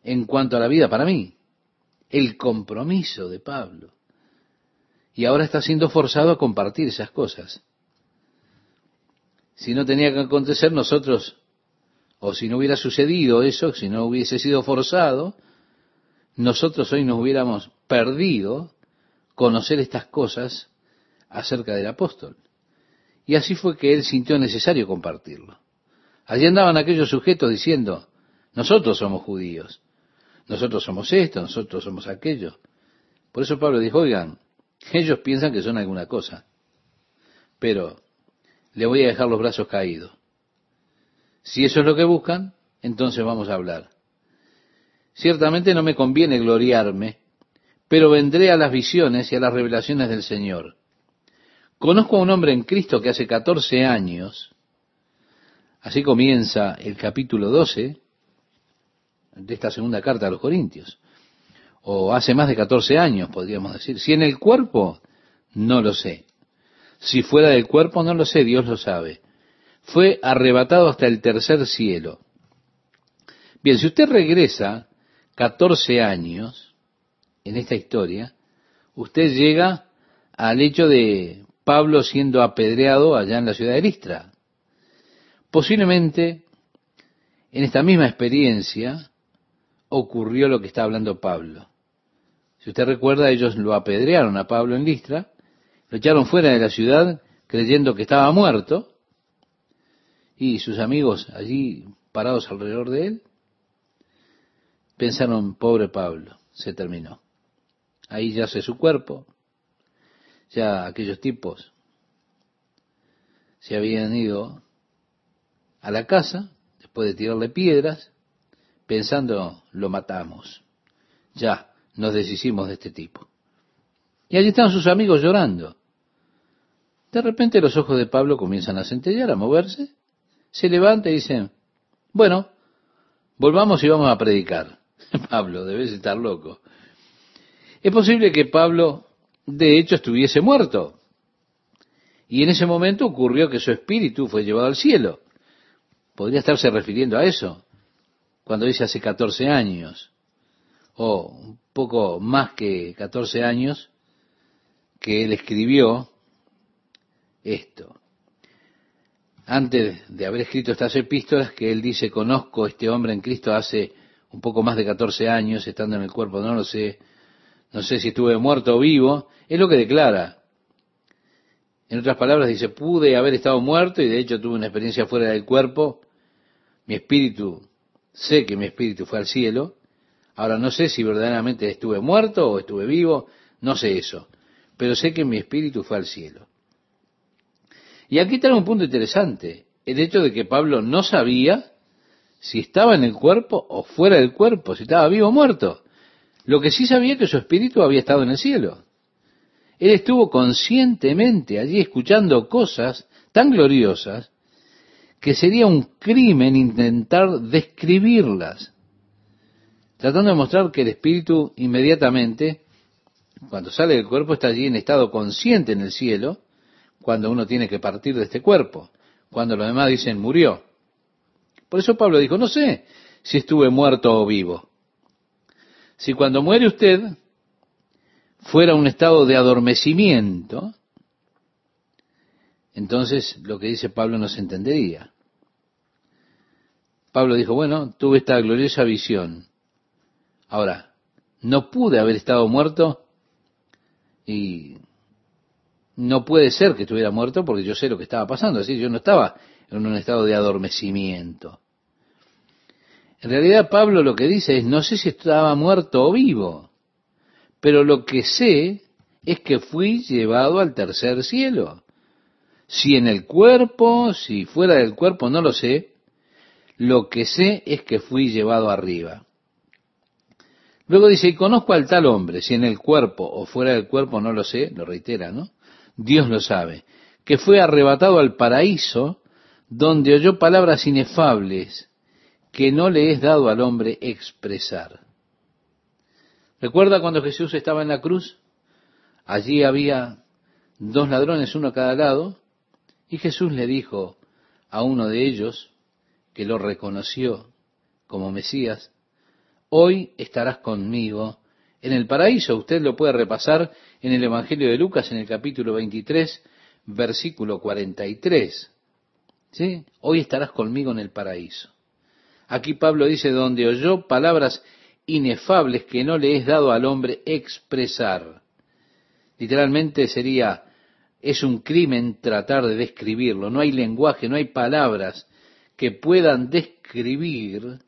en cuanto a la vida para mí. El compromiso de Pablo y ahora está siendo forzado a compartir esas cosas. Si no tenía que acontecer, nosotros o si no hubiera sucedido eso, si no hubiese sido forzado, nosotros hoy nos hubiéramos perdido conocer estas cosas acerca del apóstol. Y así fue que él sintió necesario compartirlo. Allí andaban aquellos sujetos diciendo, nosotros somos judíos, nosotros somos esto, nosotros somos aquello. Por eso Pablo dijo, oigan, ellos piensan que son alguna cosa, pero le voy a dejar los brazos caídos. Si eso es lo que buscan, entonces vamos a hablar. Ciertamente no me conviene gloriarme, pero vendré a las visiones y a las revelaciones del Señor. Conozco a un hombre en Cristo que hace 14 años, así comienza el capítulo 12 de esta segunda carta a los Corintios, o hace más de 14 años, podríamos decir. Si en el cuerpo, no lo sé. Si fuera del cuerpo, no lo sé, Dios lo sabe. Fue arrebatado hasta el tercer cielo. Bien, si usted regresa 14 años en esta historia, usted llega al hecho de Pablo siendo apedreado allá en la ciudad de Listra. Posiblemente en esta misma experiencia ocurrió lo que está hablando Pablo. Si usted recuerda, ellos lo apedrearon a Pablo en Listra, lo echaron fuera de la ciudad creyendo que estaba muerto, y sus amigos allí parados alrededor de él, pensaron, pobre Pablo, se terminó. Ahí yace su cuerpo, ya aquellos tipos se habían ido a la casa después de tirarle piedras, pensando lo matamos. Ya nos deshicimos de este tipo. Y allí están sus amigos llorando. De repente los ojos de Pablo comienzan a centellar, a moverse. Se levanta y dice, bueno, volvamos y vamos a predicar. Pablo, debes estar loco. Es posible que Pablo de hecho estuviese muerto. Y en ese momento ocurrió que su espíritu fue llevado al cielo. Podría estarse refiriendo a eso, cuando dice hace 14 años, o un poco más que 14 años, que él escribió esto. Antes de haber escrito estas epístolas, que él dice, conozco a este hombre en Cristo hace un poco más de 14 años, estando en el cuerpo, no lo sé, no sé si estuve muerto o vivo, es lo que declara. En otras palabras dice, pude haber estado muerto y de hecho tuve una experiencia fuera del cuerpo, mi espíritu, sé que mi espíritu fue al cielo, ahora no sé si verdaderamente estuve muerto o estuve vivo, no sé eso, pero sé que mi espíritu fue al cielo. Y aquí está un punto interesante, el hecho de que Pablo no sabía si estaba en el cuerpo o fuera del cuerpo, si estaba vivo o muerto. Lo que sí sabía que su espíritu había estado en el cielo. Él estuvo conscientemente allí escuchando cosas tan gloriosas que sería un crimen intentar describirlas, tratando de mostrar que el espíritu inmediatamente, cuando sale del cuerpo, está allí en estado consciente en el cielo, cuando uno tiene que partir de este cuerpo, cuando los demás dicen murió. Por eso Pablo dijo, no sé si estuve muerto o vivo. Si cuando muere usted fuera un estado de adormecimiento, entonces lo que dice Pablo no se entendería. Pablo dijo, bueno, tuve esta gloriosa visión. Ahora, no pude haber estado muerto y no puede ser que estuviera muerto porque yo sé lo que estaba pasando. Así yo no estaba en un estado de adormecimiento. En realidad Pablo lo que dice es, no sé si estaba muerto o vivo, pero lo que sé es que fui llevado al tercer cielo. Si en el cuerpo, si fuera del cuerpo, no lo sé. Lo que sé es que fui llevado arriba. Luego dice, y conozco al tal hombre, si en el cuerpo o fuera del cuerpo, no lo sé, lo reitera, ¿no? Dios lo sabe, que fue arrebatado al paraíso, donde oyó palabras inefables que no le es dado al hombre expresar. ¿Recuerda cuando Jesús estaba en la cruz? Allí había dos ladrones, uno a cada lado, y Jesús le dijo a uno de ellos, que lo reconoció como Mesías, hoy estarás conmigo en el paraíso. Usted lo puede repasar en el Evangelio de Lucas en el capítulo 23, versículo 43. ¿Sí? Hoy estarás conmigo en el paraíso. Aquí Pablo dice, donde oyó palabras inefables que no le es dado al hombre expresar. Literalmente sería, es un crimen tratar de describirlo. No hay lenguaje, no hay palabras que puedan describir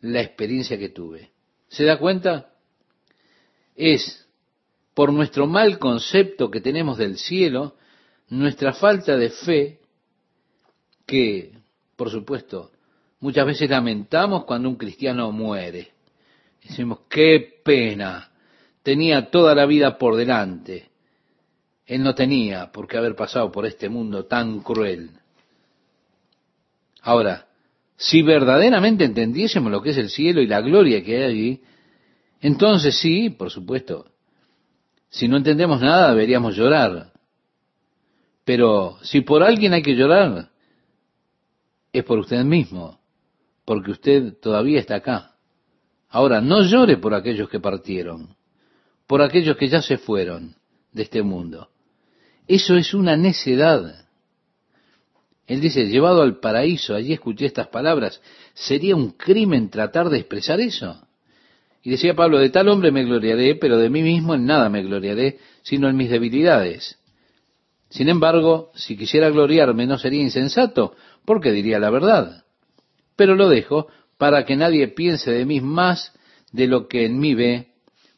la experiencia que tuve. ¿Se da cuenta? Es por nuestro mal concepto que tenemos del cielo, nuestra falta de fe, que, por supuesto, muchas veces lamentamos cuando un cristiano muere. Decimos, qué pena, tenía toda la vida por delante. Él no tenía por qué haber pasado por este mundo tan cruel. Ahora, si verdaderamente entendiésemos lo que es el cielo y la gloria que hay allí, entonces sí, por supuesto, si no entendemos nada deberíamos llorar. Pero si por alguien hay que llorar, es por usted mismo, porque usted todavía está acá. Ahora, no llore por aquellos que partieron, por aquellos que ya se fueron de este mundo. Eso es una necedad. Él dice, llevado al paraíso, allí escuché estas palabras, ¿sería un crimen tratar de expresar eso? Y decía Pablo, de tal hombre me gloriaré, pero de mí mismo en nada me gloriaré, sino en mis debilidades. Sin embargo, si quisiera gloriarme no sería insensato, porque diría la verdad. Pero lo dejo para que nadie piense de mí más de lo que en mí ve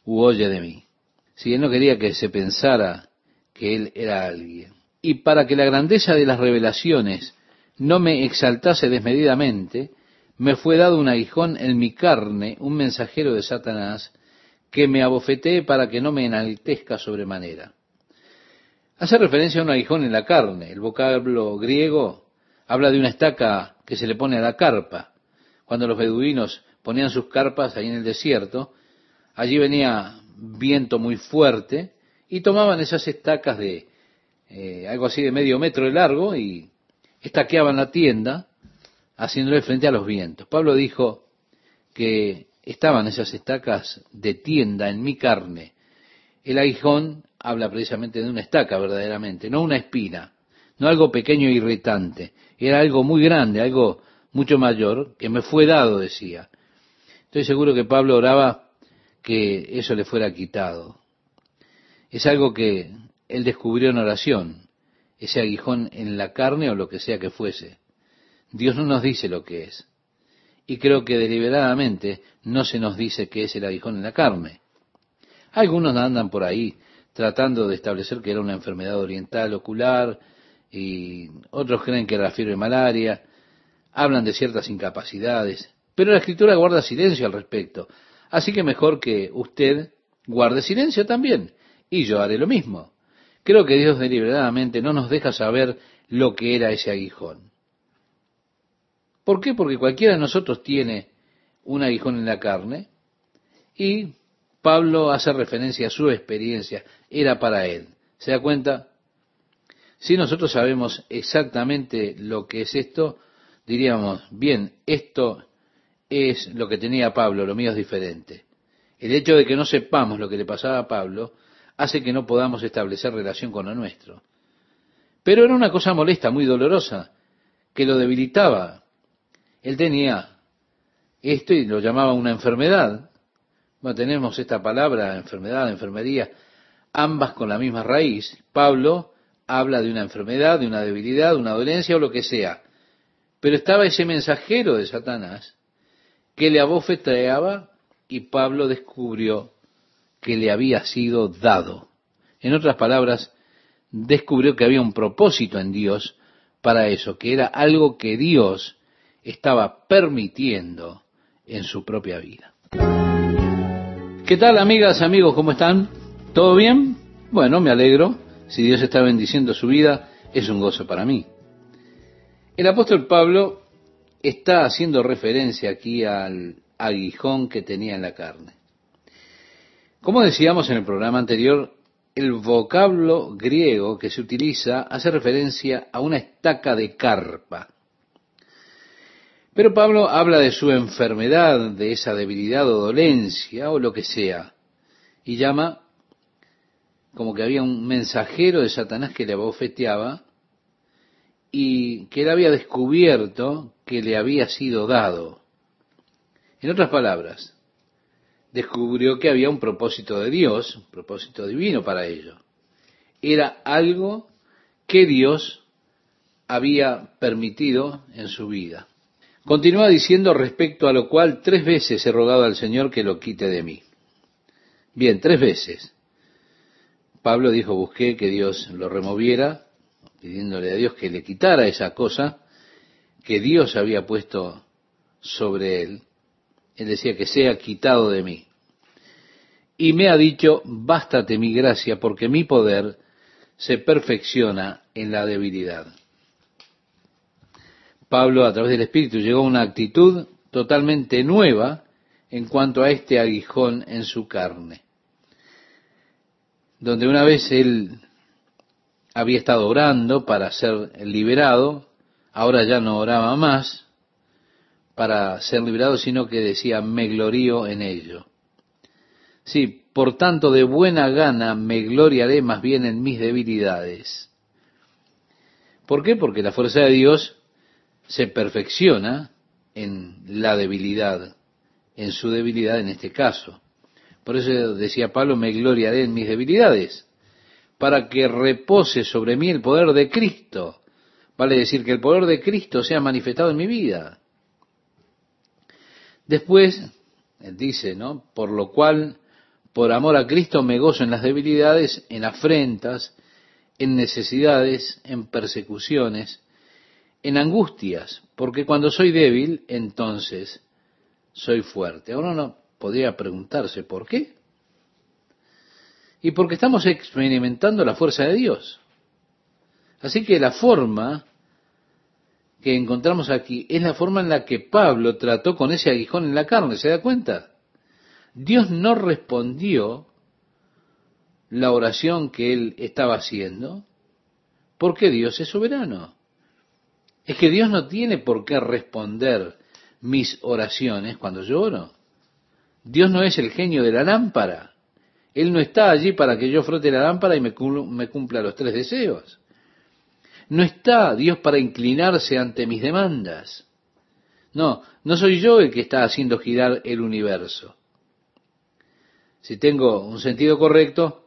u oye de mí. Si él no quería que se pensara que él era alguien. Y para que la grandeza de las revelaciones no me exaltase desmedidamente, me fue dado un aguijón en mi carne, un mensajero de Satanás, que me abofetee para que no me enaltezca sobremanera. Hace referencia a un aguijón en la carne. El vocablo griego habla de una estaca que se le pone a la carpa. Cuando los beduinos ponían sus carpas ahí en el desierto, allí venía viento muy fuerte y tomaban esas estacas de eh, algo así de medio metro de largo y estaqueaban la tienda haciéndole frente a los vientos. Pablo dijo que estaban esas estacas de tienda en mi carne. El aguijón habla precisamente de una estaca verdaderamente, no una espina, no algo pequeño e irritante, era algo muy grande, algo mucho mayor, que me fue dado, decía. Estoy seguro que Pablo oraba que eso le fuera quitado. Es algo que él descubrió en oración, ese aguijón en la carne o lo que sea que fuese. Dios no nos dice lo que es. Y creo que deliberadamente no se nos dice que es el aguijón en la carne. Algunos andan por ahí tratando de establecer que era una enfermedad oriental ocular y otros creen que la fiebre malaria, hablan de ciertas incapacidades, pero la escritura guarda silencio al respecto. Así que mejor que usted guarde silencio también, y yo haré lo mismo. Creo que Dios deliberadamente no nos deja saber lo que era ese aguijón. ¿Por qué? Porque cualquiera de nosotros tiene un aguijón en la carne y Pablo hace referencia a su experiencia, era para él. ¿Se da cuenta? Si nosotros sabemos exactamente lo que es esto, diríamos, bien, esto es lo que tenía Pablo, lo mío es diferente. El hecho de que no sepamos lo que le pasaba a Pablo hace que no podamos establecer relación con lo nuestro. Pero era una cosa molesta, muy dolorosa, que lo debilitaba. Él tenía esto y lo llamaba una enfermedad. Bueno, tenemos esta palabra, enfermedad, enfermería, ambas con la misma raíz. Pablo habla de una enfermedad, de una debilidad, de una dolencia o lo que sea. Pero estaba ese mensajero de Satanás que le abofeteaba y Pablo descubrió que le había sido dado. En otras palabras, descubrió que había un propósito en Dios para eso, que era algo que Dios estaba permitiendo en su propia vida. ¿Qué tal amigas, amigos? ¿Cómo están? ¿Todo bien? Bueno, me alegro. Si Dios está bendiciendo su vida, es un gozo para mí. El apóstol Pablo está haciendo referencia aquí al aguijón que tenía en la carne. Como decíamos en el programa anterior, el vocablo griego que se utiliza hace referencia a una estaca de carpa. Pero Pablo habla de su enfermedad, de esa debilidad o dolencia o lo que sea, y llama como que había un mensajero de Satanás que le abofeteaba y que él había descubierto que le había sido dado. En otras palabras, descubrió que había un propósito de Dios, un propósito divino para ello. Era algo que Dios había permitido en su vida. Continúa diciendo respecto a lo cual tres veces he rogado al Señor que lo quite de mí. Bien, tres veces. Pablo dijo, busqué que Dios lo removiera, pidiéndole a Dios que le quitara esa cosa que Dios había puesto sobre él. Él decía que sea quitado de mí. Y me ha dicho, bástate mi gracia, porque mi poder se perfecciona en la debilidad. Pablo, a través del Espíritu, llegó a una actitud totalmente nueva en cuanto a este aguijón en su carne. Donde una vez él había estado orando para ser liberado, ahora ya no oraba más para ser liberado, sino que decía, me glorío en ello. Sí, por tanto, de buena gana me gloriaré más bien en mis debilidades. ¿Por qué? Porque la fuerza de Dios se perfecciona en la debilidad, en su debilidad en este caso. Por eso decía Pablo, me gloriaré en mis debilidades, para que repose sobre mí el poder de Cristo. Vale decir que el poder de Cristo sea manifestado en mi vida. Después, él dice, ¿no? Por lo cual, por amor a Cristo me gozo en las debilidades, en afrentas, en necesidades, en persecuciones, en angustias, porque cuando soy débil, entonces soy fuerte. Ahora uno podría preguntarse por qué. Y porque estamos experimentando la fuerza de Dios. Así que la forma que encontramos aquí es la forma en la que Pablo trató con ese aguijón en la carne, ¿se da cuenta? Dios no respondió la oración que él estaba haciendo porque Dios es soberano es que Dios no tiene por qué responder mis oraciones cuando yo oro. Dios no es el genio de la lámpara. Él no está allí para que yo frote la lámpara y me, cumpla los tres deseos. No está Dios para inclinarse ante mis demandas. No, no soy yo el que está haciendo girar el universo. Si tengo un sentido correcto,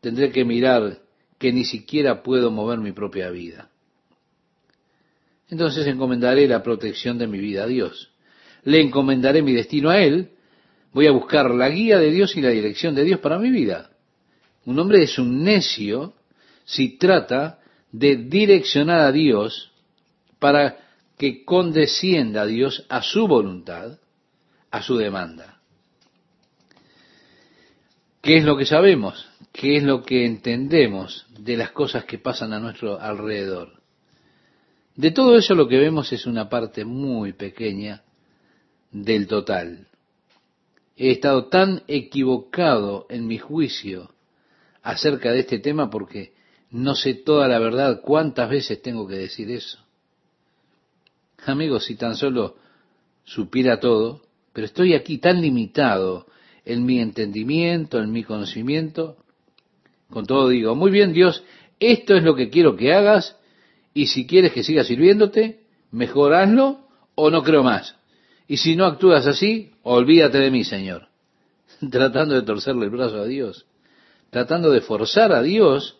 tendré que mirar que ni siquiera puedo mover mi propia vida entonces encomendaré la protección de mi vida a Dios. Le encomendaré mi destino a Él. Voy a buscar la guía de Dios y la dirección de Dios para mi vida. Un hombre es un necio si trata de direccionar a Dios para que condescienda a Dios a su voluntad, a su demanda. ¿Qué es lo que sabemos? ¿Qué es lo que entendemos de las cosas que pasan a nuestro alrededor? De todo eso lo que vemos es una parte muy pequeña del total. He estado tan equivocado en mi juicio acerca de este tema porque no sé toda la verdad cuántas veces tengo que decir eso. Amigos, si tan solo supiera todo, pero estoy aquí tan limitado en mi entendimiento, en mi conocimiento, con todo digo, muy bien Dios, esto es lo que quiero que hagas y si quieres que siga sirviéndote, mejor hazlo o no creo más. Y si no actúas así, olvídate de mí, Señor. Tratando de torcerle el brazo a Dios. Tratando de forzar a Dios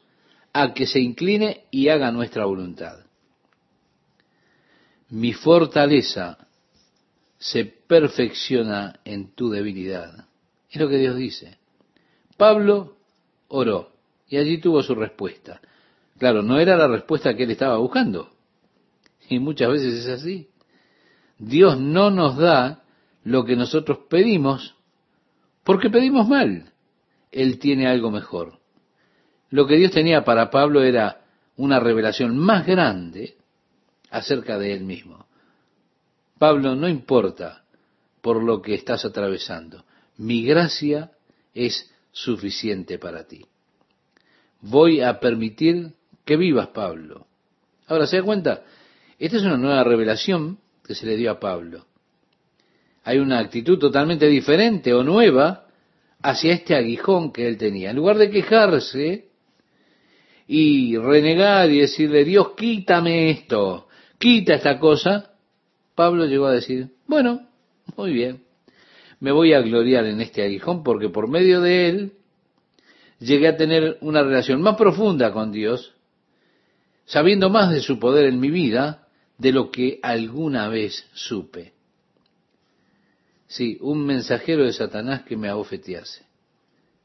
a que se incline y haga nuestra voluntad. Mi fortaleza se perfecciona en tu debilidad. Es lo que Dios dice. Pablo oró y allí tuvo su respuesta. Claro, no era la respuesta que él estaba buscando. Y muchas veces es así. Dios no nos da lo que nosotros pedimos porque pedimos mal. Él tiene algo mejor. Lo que Dios tenía para Pablo era una revelación más grande acerca de él mismo. Pablo, no importa por lo que estás atravesando, mi gracia es suficiente para ti. Voy a permitir que vivas, Pablo. Ahora, ¿se da cuenta? Esta es una nueva revelación que se le dio a Pablo. Hay una actitud totalmente diferente o nueva hacia este aguijón que él tenía. En lugar de quejarse y renegar y decirle, Dios, quítame esto, quita esta cosa, Pablo llegó a decir, bueno, muy bien, me voy a gloriar en este aguijón porque por medio de él llegué a tener una relación más profunda con Dios, sabiendo más de su poder en mi vida de lo que alguna vez supe. Sí, un mensajero de Satanás que me abofetease.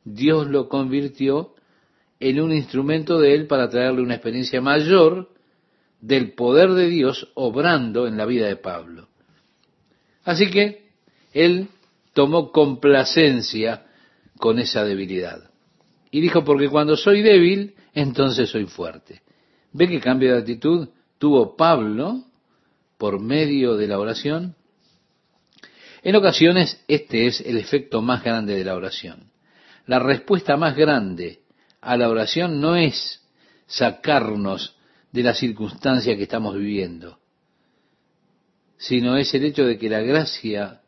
Dios lo convirtió en un instrumento de él para traerle una experiencia mayor del poder de Dios obrando en la vida de Pablo. Así que él tomó complacencia con esa debilidad. Y dijo, porque cuando soy débil, entonces soy fuerte. ¿Ve qué cambio de actitud tuvo Pablo por medio de la oración? En ocasiones este es el efecto más grande de la oración. La respuesta más grande a la oración no es sacarnos de la circunstancia que estamos viviendo, sino es el hecho de que la gracia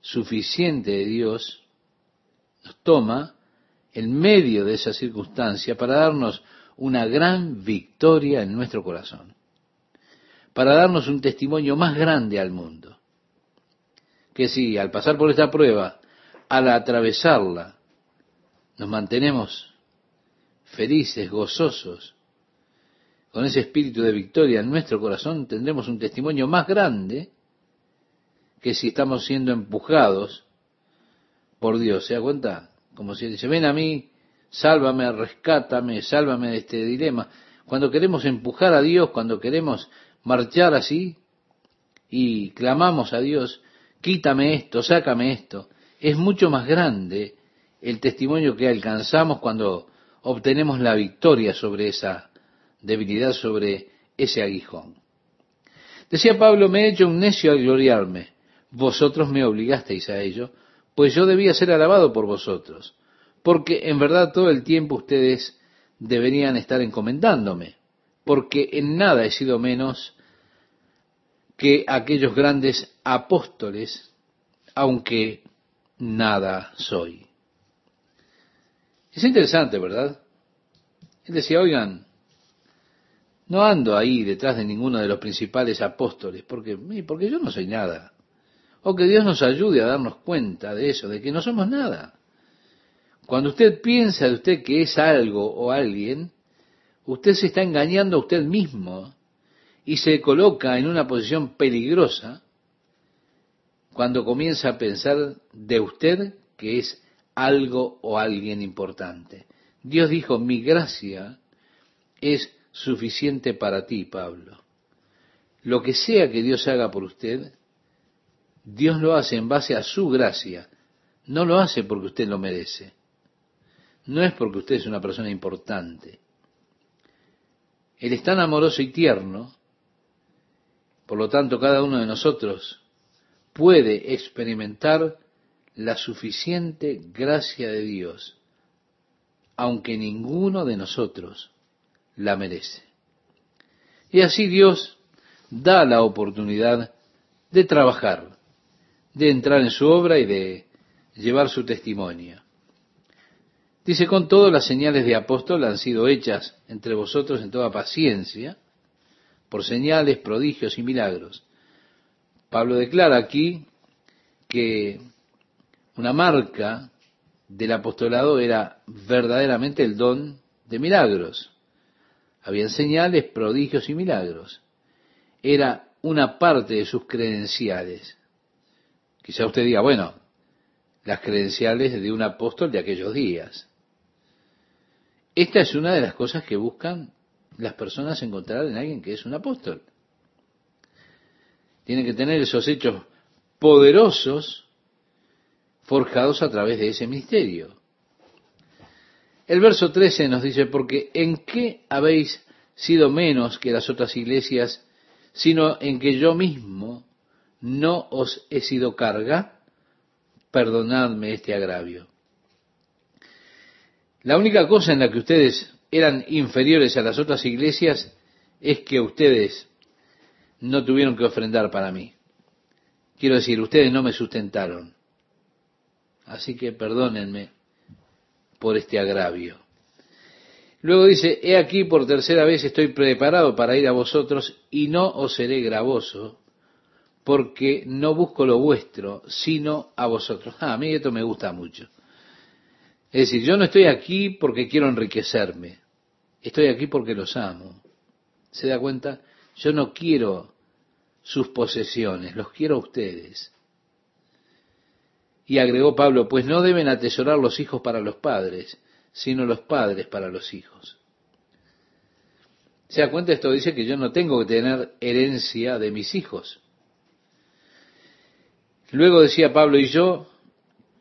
suficiente de Dios nos toma en medio de esa circunstancia para darnos una gran victoria en nuestro corazón, para darnos un testimonio más grande al mundo. Que si al pasar por esta prueba, al atravesarla, nos mantenemos felices, gozosos, con ese espíritu de victoria en nuestro corazón, tendremos un testimonio más grande que si estamos siendo empujados por Dios. ¿Se da cuenta? Como si dice, ven a mí, sálvame, rescátame, sálvame de este dilema. Cuando queremos empujar a Dios, cuando queremos marchar así y clamamos a Dios, quítame esto, sácame esto, es mucho más grande el testimonio que alcanzamos cuando obtenemos la victoria sobre esa debilidad, sobre ese aguijón. Decía Pablo, me he hecho un necio al gloriarme. Vosotros me obligasteis a ello, pues yo debía ser alabado por vosotros porque en verdad todo el tiempo ustedes deberían estar encomendándome, porque en nada he sido menos que aquellos grandes apóstoles, aunque nada soy. Es interesante, ¿verdad? Él decía, oigan, no ando ahí detrás de ninguno de los principales apóstoles, porque, porque yo no soy nada. O que Dios nos ayude a darnos cuenta de eso, de que no somos nada. Cuando usted piensa de usted que es algo o alguien, usted se está engañando a usted mismo y se coloca en una posición peligrosa cuando comienza a pensar de usted que es algo o alguien importante. Dios dijo, mi gracia es suficiente para ti, Pablo. Lo que sea que Dios haga por usted, Dios lo hace en base a su gracia, no lo hace porque usted lo merece no es porque usted es una persona importante. Él es tan amoroso y tierno, por lo tanto cada uno de nosotros puede experimentar la suficiente gracia de Dios, aunque ninguno de nosotros la merece. Y así Dios da la oportunidad de trabajar, de entrar en su obra y de llevar su testimonio. Dice, con todo las señales de apóstol han sido hechas entre vosotros en toda paciencia, por señales, prodigios y milagros. Pablo declara aquí que una marca del apostolado era verdaderamente el don de milagros. Habían señales, prodigios y milagros. Era una parte de sus credenciales. Quizá usted diga, bueno, las credenciales de un apóstol de aquellos días. Esta es una de las cosas que buscan las personas encontrar en alguien que es un apóstol. Tiene que tener esos hechos poderosos forjados a través de ese misterio. El verso 13 nos dice, porque ¿en qué habéis sido menos que las otras iglesias, sino en que yo mismo no os he sido carga? Perdonadme este agravio. La única cosa en la que ustedes eran inferiores a las otras iglesias es que ustedes no tuvieron que ofrendar para mí. Quiero decir, ustedes no me sustentaron. Así que perdónenme por este agravio. Luego dice, he aquí por tercera vez estoy preparado para ir a vosotros y no os seré gravoso, porque no busco lo vuestro, sino a vosotros. Ah, a mí esto me gusta mucho. Es decir, yo no estoy aquí porque quiero enriquecerme, estoy aquí porque los amo. ¿Se da cuenta? Yo no quiero sus posesiones, los quiero a ustedes. Y agregó Pablo, pues no deben atesorar los hijos para los padres, sino los padres para los hijos. ¿Se da cuenta? Esto dice que yo no tengo que tener herencia de mis hijos. Luego decía Pablo, y yo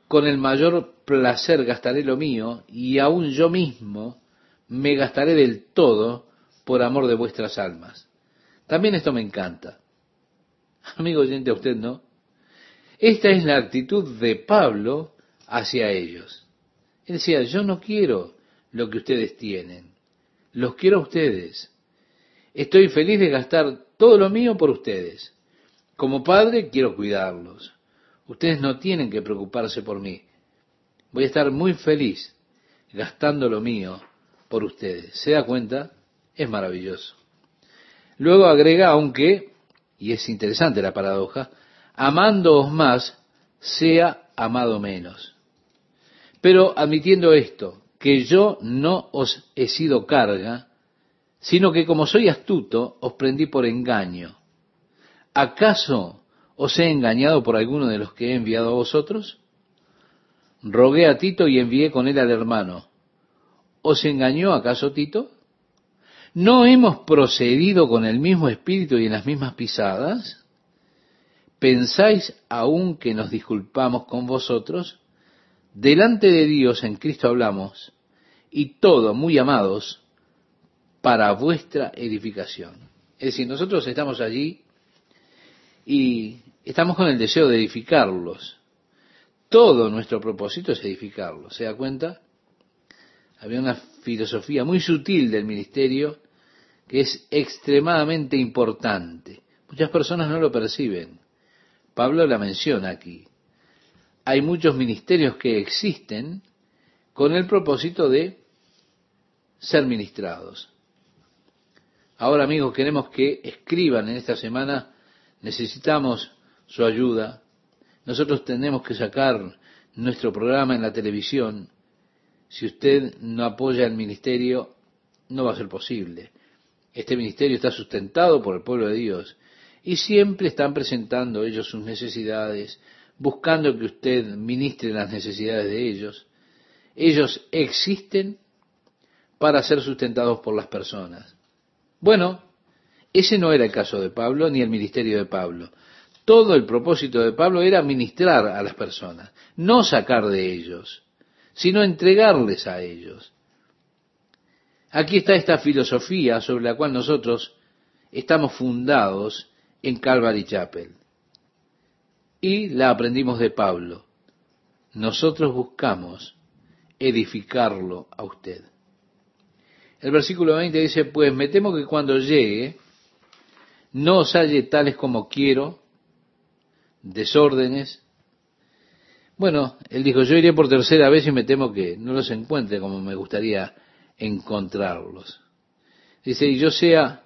con el mayor placer gastaré lo mío, y aún yo mismo me gastaré del todo por amor de vuestras almas. También esto me encanta. Amigo oyente, a usted no. Esta es la actitud de Pablo hacia ellos. Él decía, yo no quiero lo que ustedes tienen, los quiero a ustedes. Estoy feliz de gastar todo lo mío por ustedes. Como padre quiero cuidarlos. Ustedes no tienen que preocuparse por mí. Voy a estar muy feliz gastando lo mío por ustedes. ¿Se da cuenta? Es maravilloso. Luego agrega, aunque, y es interesante la paradoja, amándoos más, sea amado menos. Pero admitiendo esto, que yo no os he sido carga, sino que como soy astuto, os prendí por engaño. ¿Acaso os he engañado por alguno de los que he enviado a vosotros? Rogué a Tito y envié con él al hermano. ¿Os engañó acaso Tito? ¿No hemos procedido con el mismo espíritu y en las mismas pisadas? ¿Pensáis aún que nos disculpamos con vosotros? Delante de Dios en Cristo hablamos, y todo, muy amados, para vuestra edificación. Es decir, nosotros estamos allí y estamos con el deseo de edificarlos. Todo nuestro propósito es edificarlos. ¿Se da cuenta? Había una filosofía muy sutil del ministerio que es extremadamente importante. Muchas personas no lo perciben. Pablo la menciona aquí. Hay muchos ministerios que existen con el propósito de ser ministrados. Ahora amigos, queremos que escriban en esta semana, necesitamos su ayuda. Nosotros tenemos que sacar nuestro programa en la televisión. Si usted no apoya el ministerio, no va a ser posible. Este ministerio está sustentado por el pueblo de Dios y siempre están presentando ellos sus necesidades, buscando que usted ministre las necesidades de ellos. Ellos existen para ser sustentados por las personas. Bueno, ese no era el caso de Pablo ni el ministerio de Pablo. Todo el propósito de Pablo era ministrar a las personas, no sacar de ellos, sino entregarles a ellos. Aquí está esta filosofía sobre la cual nosotros estamos fundados en Calvary Chapel. Y la aprendimos de Pablo. Nosotros buscamos edificarlo a usted. El versículo 20 dice, pues me temo que cuando llegue no os halle tales como quiero, desórdenes. Bueno, él dijo, yo iré por tercera vez y me temo que no los encuentre como me gustaría encontrarlos. Dice, y yo sea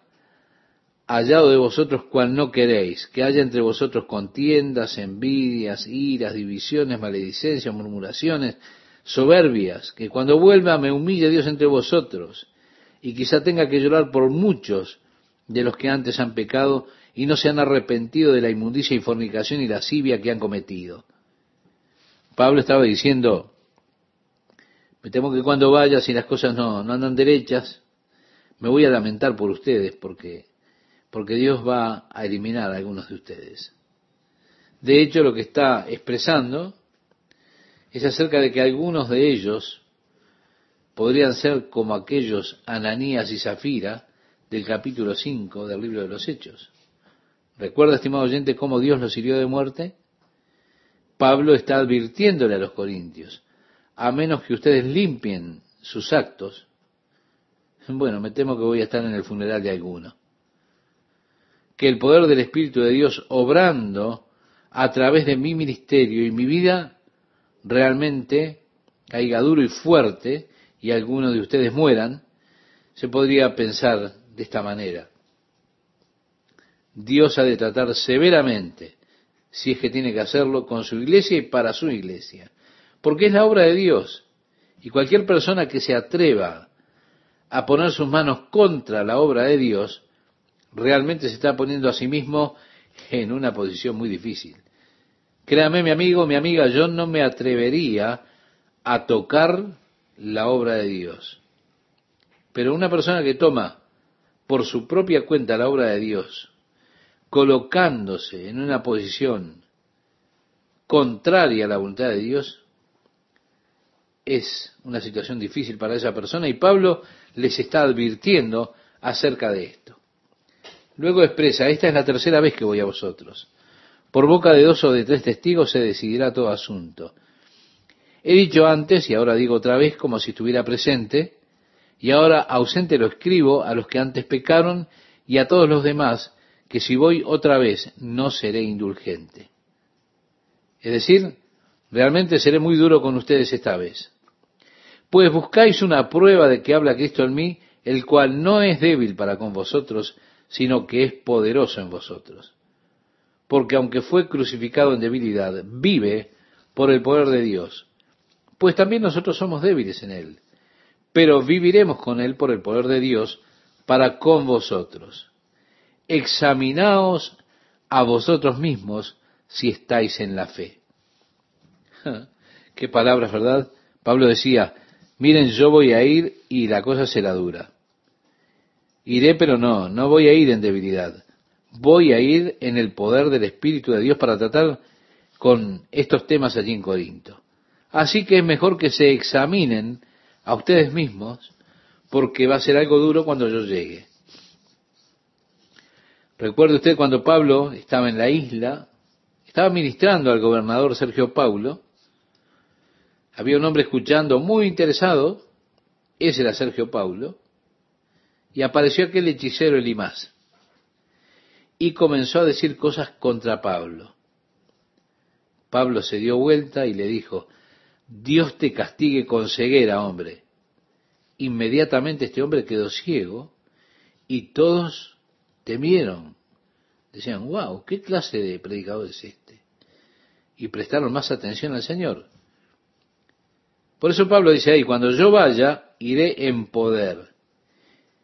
hallado de vosotros cual no queréis, que haya entre vosotros contiendas, envidias, iras, divisiones, maledicencias, murmuraciones, soberbias, que cuando vuelva me humille Dios entre vosotros y quizá tenga que llorar por muchos de los que antes han pecado y no se han arrepentido de la inmundicia y fornicación y lascivia que han cometido. Pablo estaba diciendo, me temo que cuando vaya, si las cosas no, no andan derechas, me voy a lamentar por ustedes porque, porque Dios va a eliminar a algunos de ustedes. De hecho, lo que está expresando es acerca de que algunos de ellos podrían ser como aquellos Ananías y Zafira del capítulo 5 del libro de los Hechos. ¿Recuerda, estimado oyente, cómo Dios los hirió de muerte? Pablo está advirtiéndole a los corintios, a menos que ustedes limpien sus actos, bueno, me temo que voy a estar en el funeral de alguno. Que el poder del Espíritu de Dios obrando a través de mi ministerio y mi vida realmente caiga duro y fuerte y algunos de ustedes mueran, se podría pensar de esta manera. Dios ha de tratar severamente, si es que tiene que hacerlo, con su iglesia y para su iglesia. Porque es la obra de Dios. Y cualquier persona que se atreva a poner sus manos contra la obra de Dios, realmente se está poniendo a sí mismo en una posición muy difícil. Créame, mi amigo, mi amiga, yo no me atrevería a tocar la obra de Dios. Pero una persona que toma por su propia cuenta la obra de Dios, colocándose en una posición contraria a la voluntad de Dios, es una situación difícil para esa persona y Pablo les está advirtiendo acerca de esto. Luego expresa, esta es la tercera vez que voy a vosotros. Por boca de dos o de tres testigos se decidirá todo asunto. He dicho antes, y ahora digo otra vez, como si estuviera presente, y ahora ausente lo escribo a los que antes pecaron y a todos los demás, que si voy otra vez no seré indulgente. Es decir, realmente seré muy duro con ustedes esta vez. Pues buscáis una prueba de que habla Cristo en mí, el cual no es débil para con vosotros, sino que es poderoso en vosotros. Porque aunque fue crucificado en debilidad, vive por el poder de Dios. Pues también nosotros somos débiles en él pero viviremos con él por el poder de Dios para con vosotros. Examinaos a vosotros mismos si estáis en la fe. Qué palabras, ¿verdad? Pablo decía, miren, yo voy a ir y la cosa será dura. Iré, pero no, no voy a ir en debilidad. Voy a ir en el poder del Espíritu de Dios para tratar con estos temas allí en Corinto. Así que es mejor que se examinen a ustedes mismos, porque va a ser algo duro cuando yo llegue. Recuerde usted cuando Pablo estaba en la isla, estaba ministrando al gobernador Sergio Paulo, había un hombre escuchando muy interesado, ese era Sergio Paulo, y apareció aquel hechicero Elimás, y comenzó a decir cosas contra Pablo. Pablo se dio vuelta y le dijo, Dios te castigue con ceguera, hombre. Inmediatamente este hombre quedó ciego y todos temieron. Decían, wow, ¿qué clase de predicador es este? Y prestaron más atención al Señor. Por eso Pablo dice ahí, cuando yo vaya, iré en poder.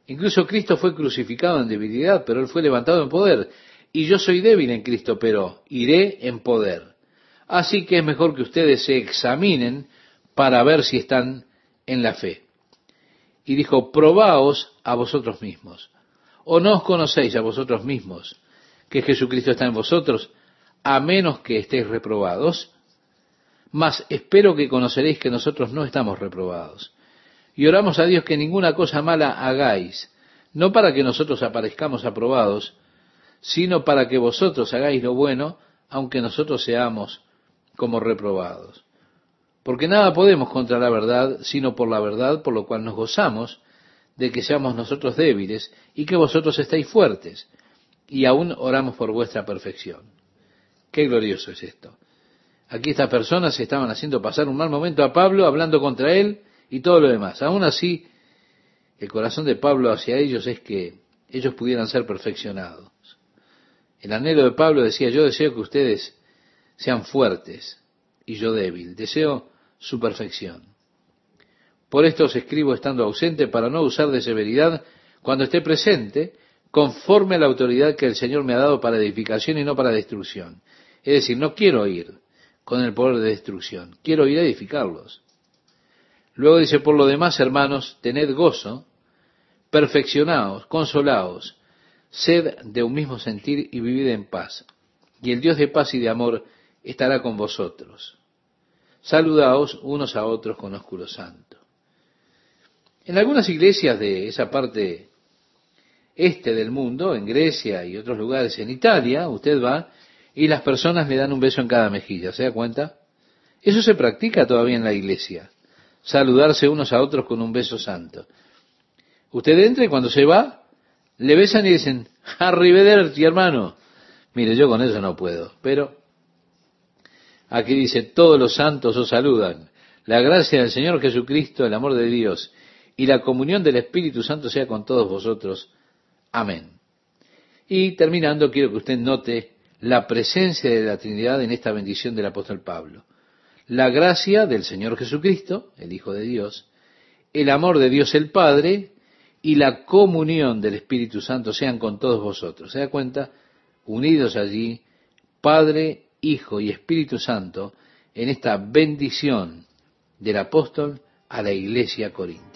Incluso Cristo fue crucificado en debilidad, pero Él fue levantado en poder. Y yo soy débil en Cristo, pero iré en poder. Así que es mejor que ustedes se examinen para ver si están en la fe. Y dijo, probaos a vosotros mismos. ¿O no os conocéis a vosotros mismos que Jesucristo está en vosotros, a menos que estéis reprobados? Mas espero que conoceréis que nosotros no estamos reprobados. Y oramos a Dios que ninguna cosa mala hagáis, no para que nosotros aparezcamos aprobados, sino para que vosotros hagáis lo bueno, aunque nosotros seamos como reprobados. Porque nada podemos contra la verdad, sino por la verdad, por lo cual nos gozamos de que seamos nosotros débiles y que vosotros estéis fuertes, y aún oramos por vuestra perfección. Qué glorioso es esto. Aquí estas personas estaban haciendo pasar un mal momento a Pablo, hablando contra él y todo lo demás. Aún así, el corazón de Pablo hacia ellos es que ellos pudieran ser perfeccionados. El anhelo de Pablo decía, yo deseo que ustedes sean fuertes y yo débil. Deseo su perfección. Por esto os escribo estando ausente para no usar de severidad cuando esté presente, conforme a la autoridad que el Señor me ha dado para edificación y no para destrucción. Es decir, no quiero ir con el poder de destrucción, quiero ir a edificarlos. Luego dice, por lo demás, hermanos, tened gozo, perfeccionaos, consolaos, sed de un mismo sentir y vivid en paz. Y el Dios de paz y de amor estará con vosotros. Saludaos unos a otros con oscuro santo. En algunas iglesias de esa parte este del mundo, en Grecia y otros lugares en Italia, usted va y las personas le dan un beso en cada mejilla, ¿se da cuenta? Eso se practica todavía en la iglesia, saludarse unos a otros con un beso santo. Usted entra y cuando se va, le besan y dicen, arrivederci hermano. Mire, yo con eso no puedo, pero Aquí dice, todos los santos os saludan. La gracia del Señor Jesucristo, el amor de Dios y la comunión del Espíritu Santo sea con todos vosotros. Amén. Y terminando, quiero que usted note la presencia de la Trinidad en esta bendición del apóstol Pablo. La gracia del Señor Jesucristo, el Hijo de Dios, el amor de Dios el Padre y la comunión del Espíritu Santo sean con todos vosotros. ¿Se da cuenta? Unidos allí, Padre, Hijo y Espíritu Santo, en esta bendición del apóstol a la iglesia corintia.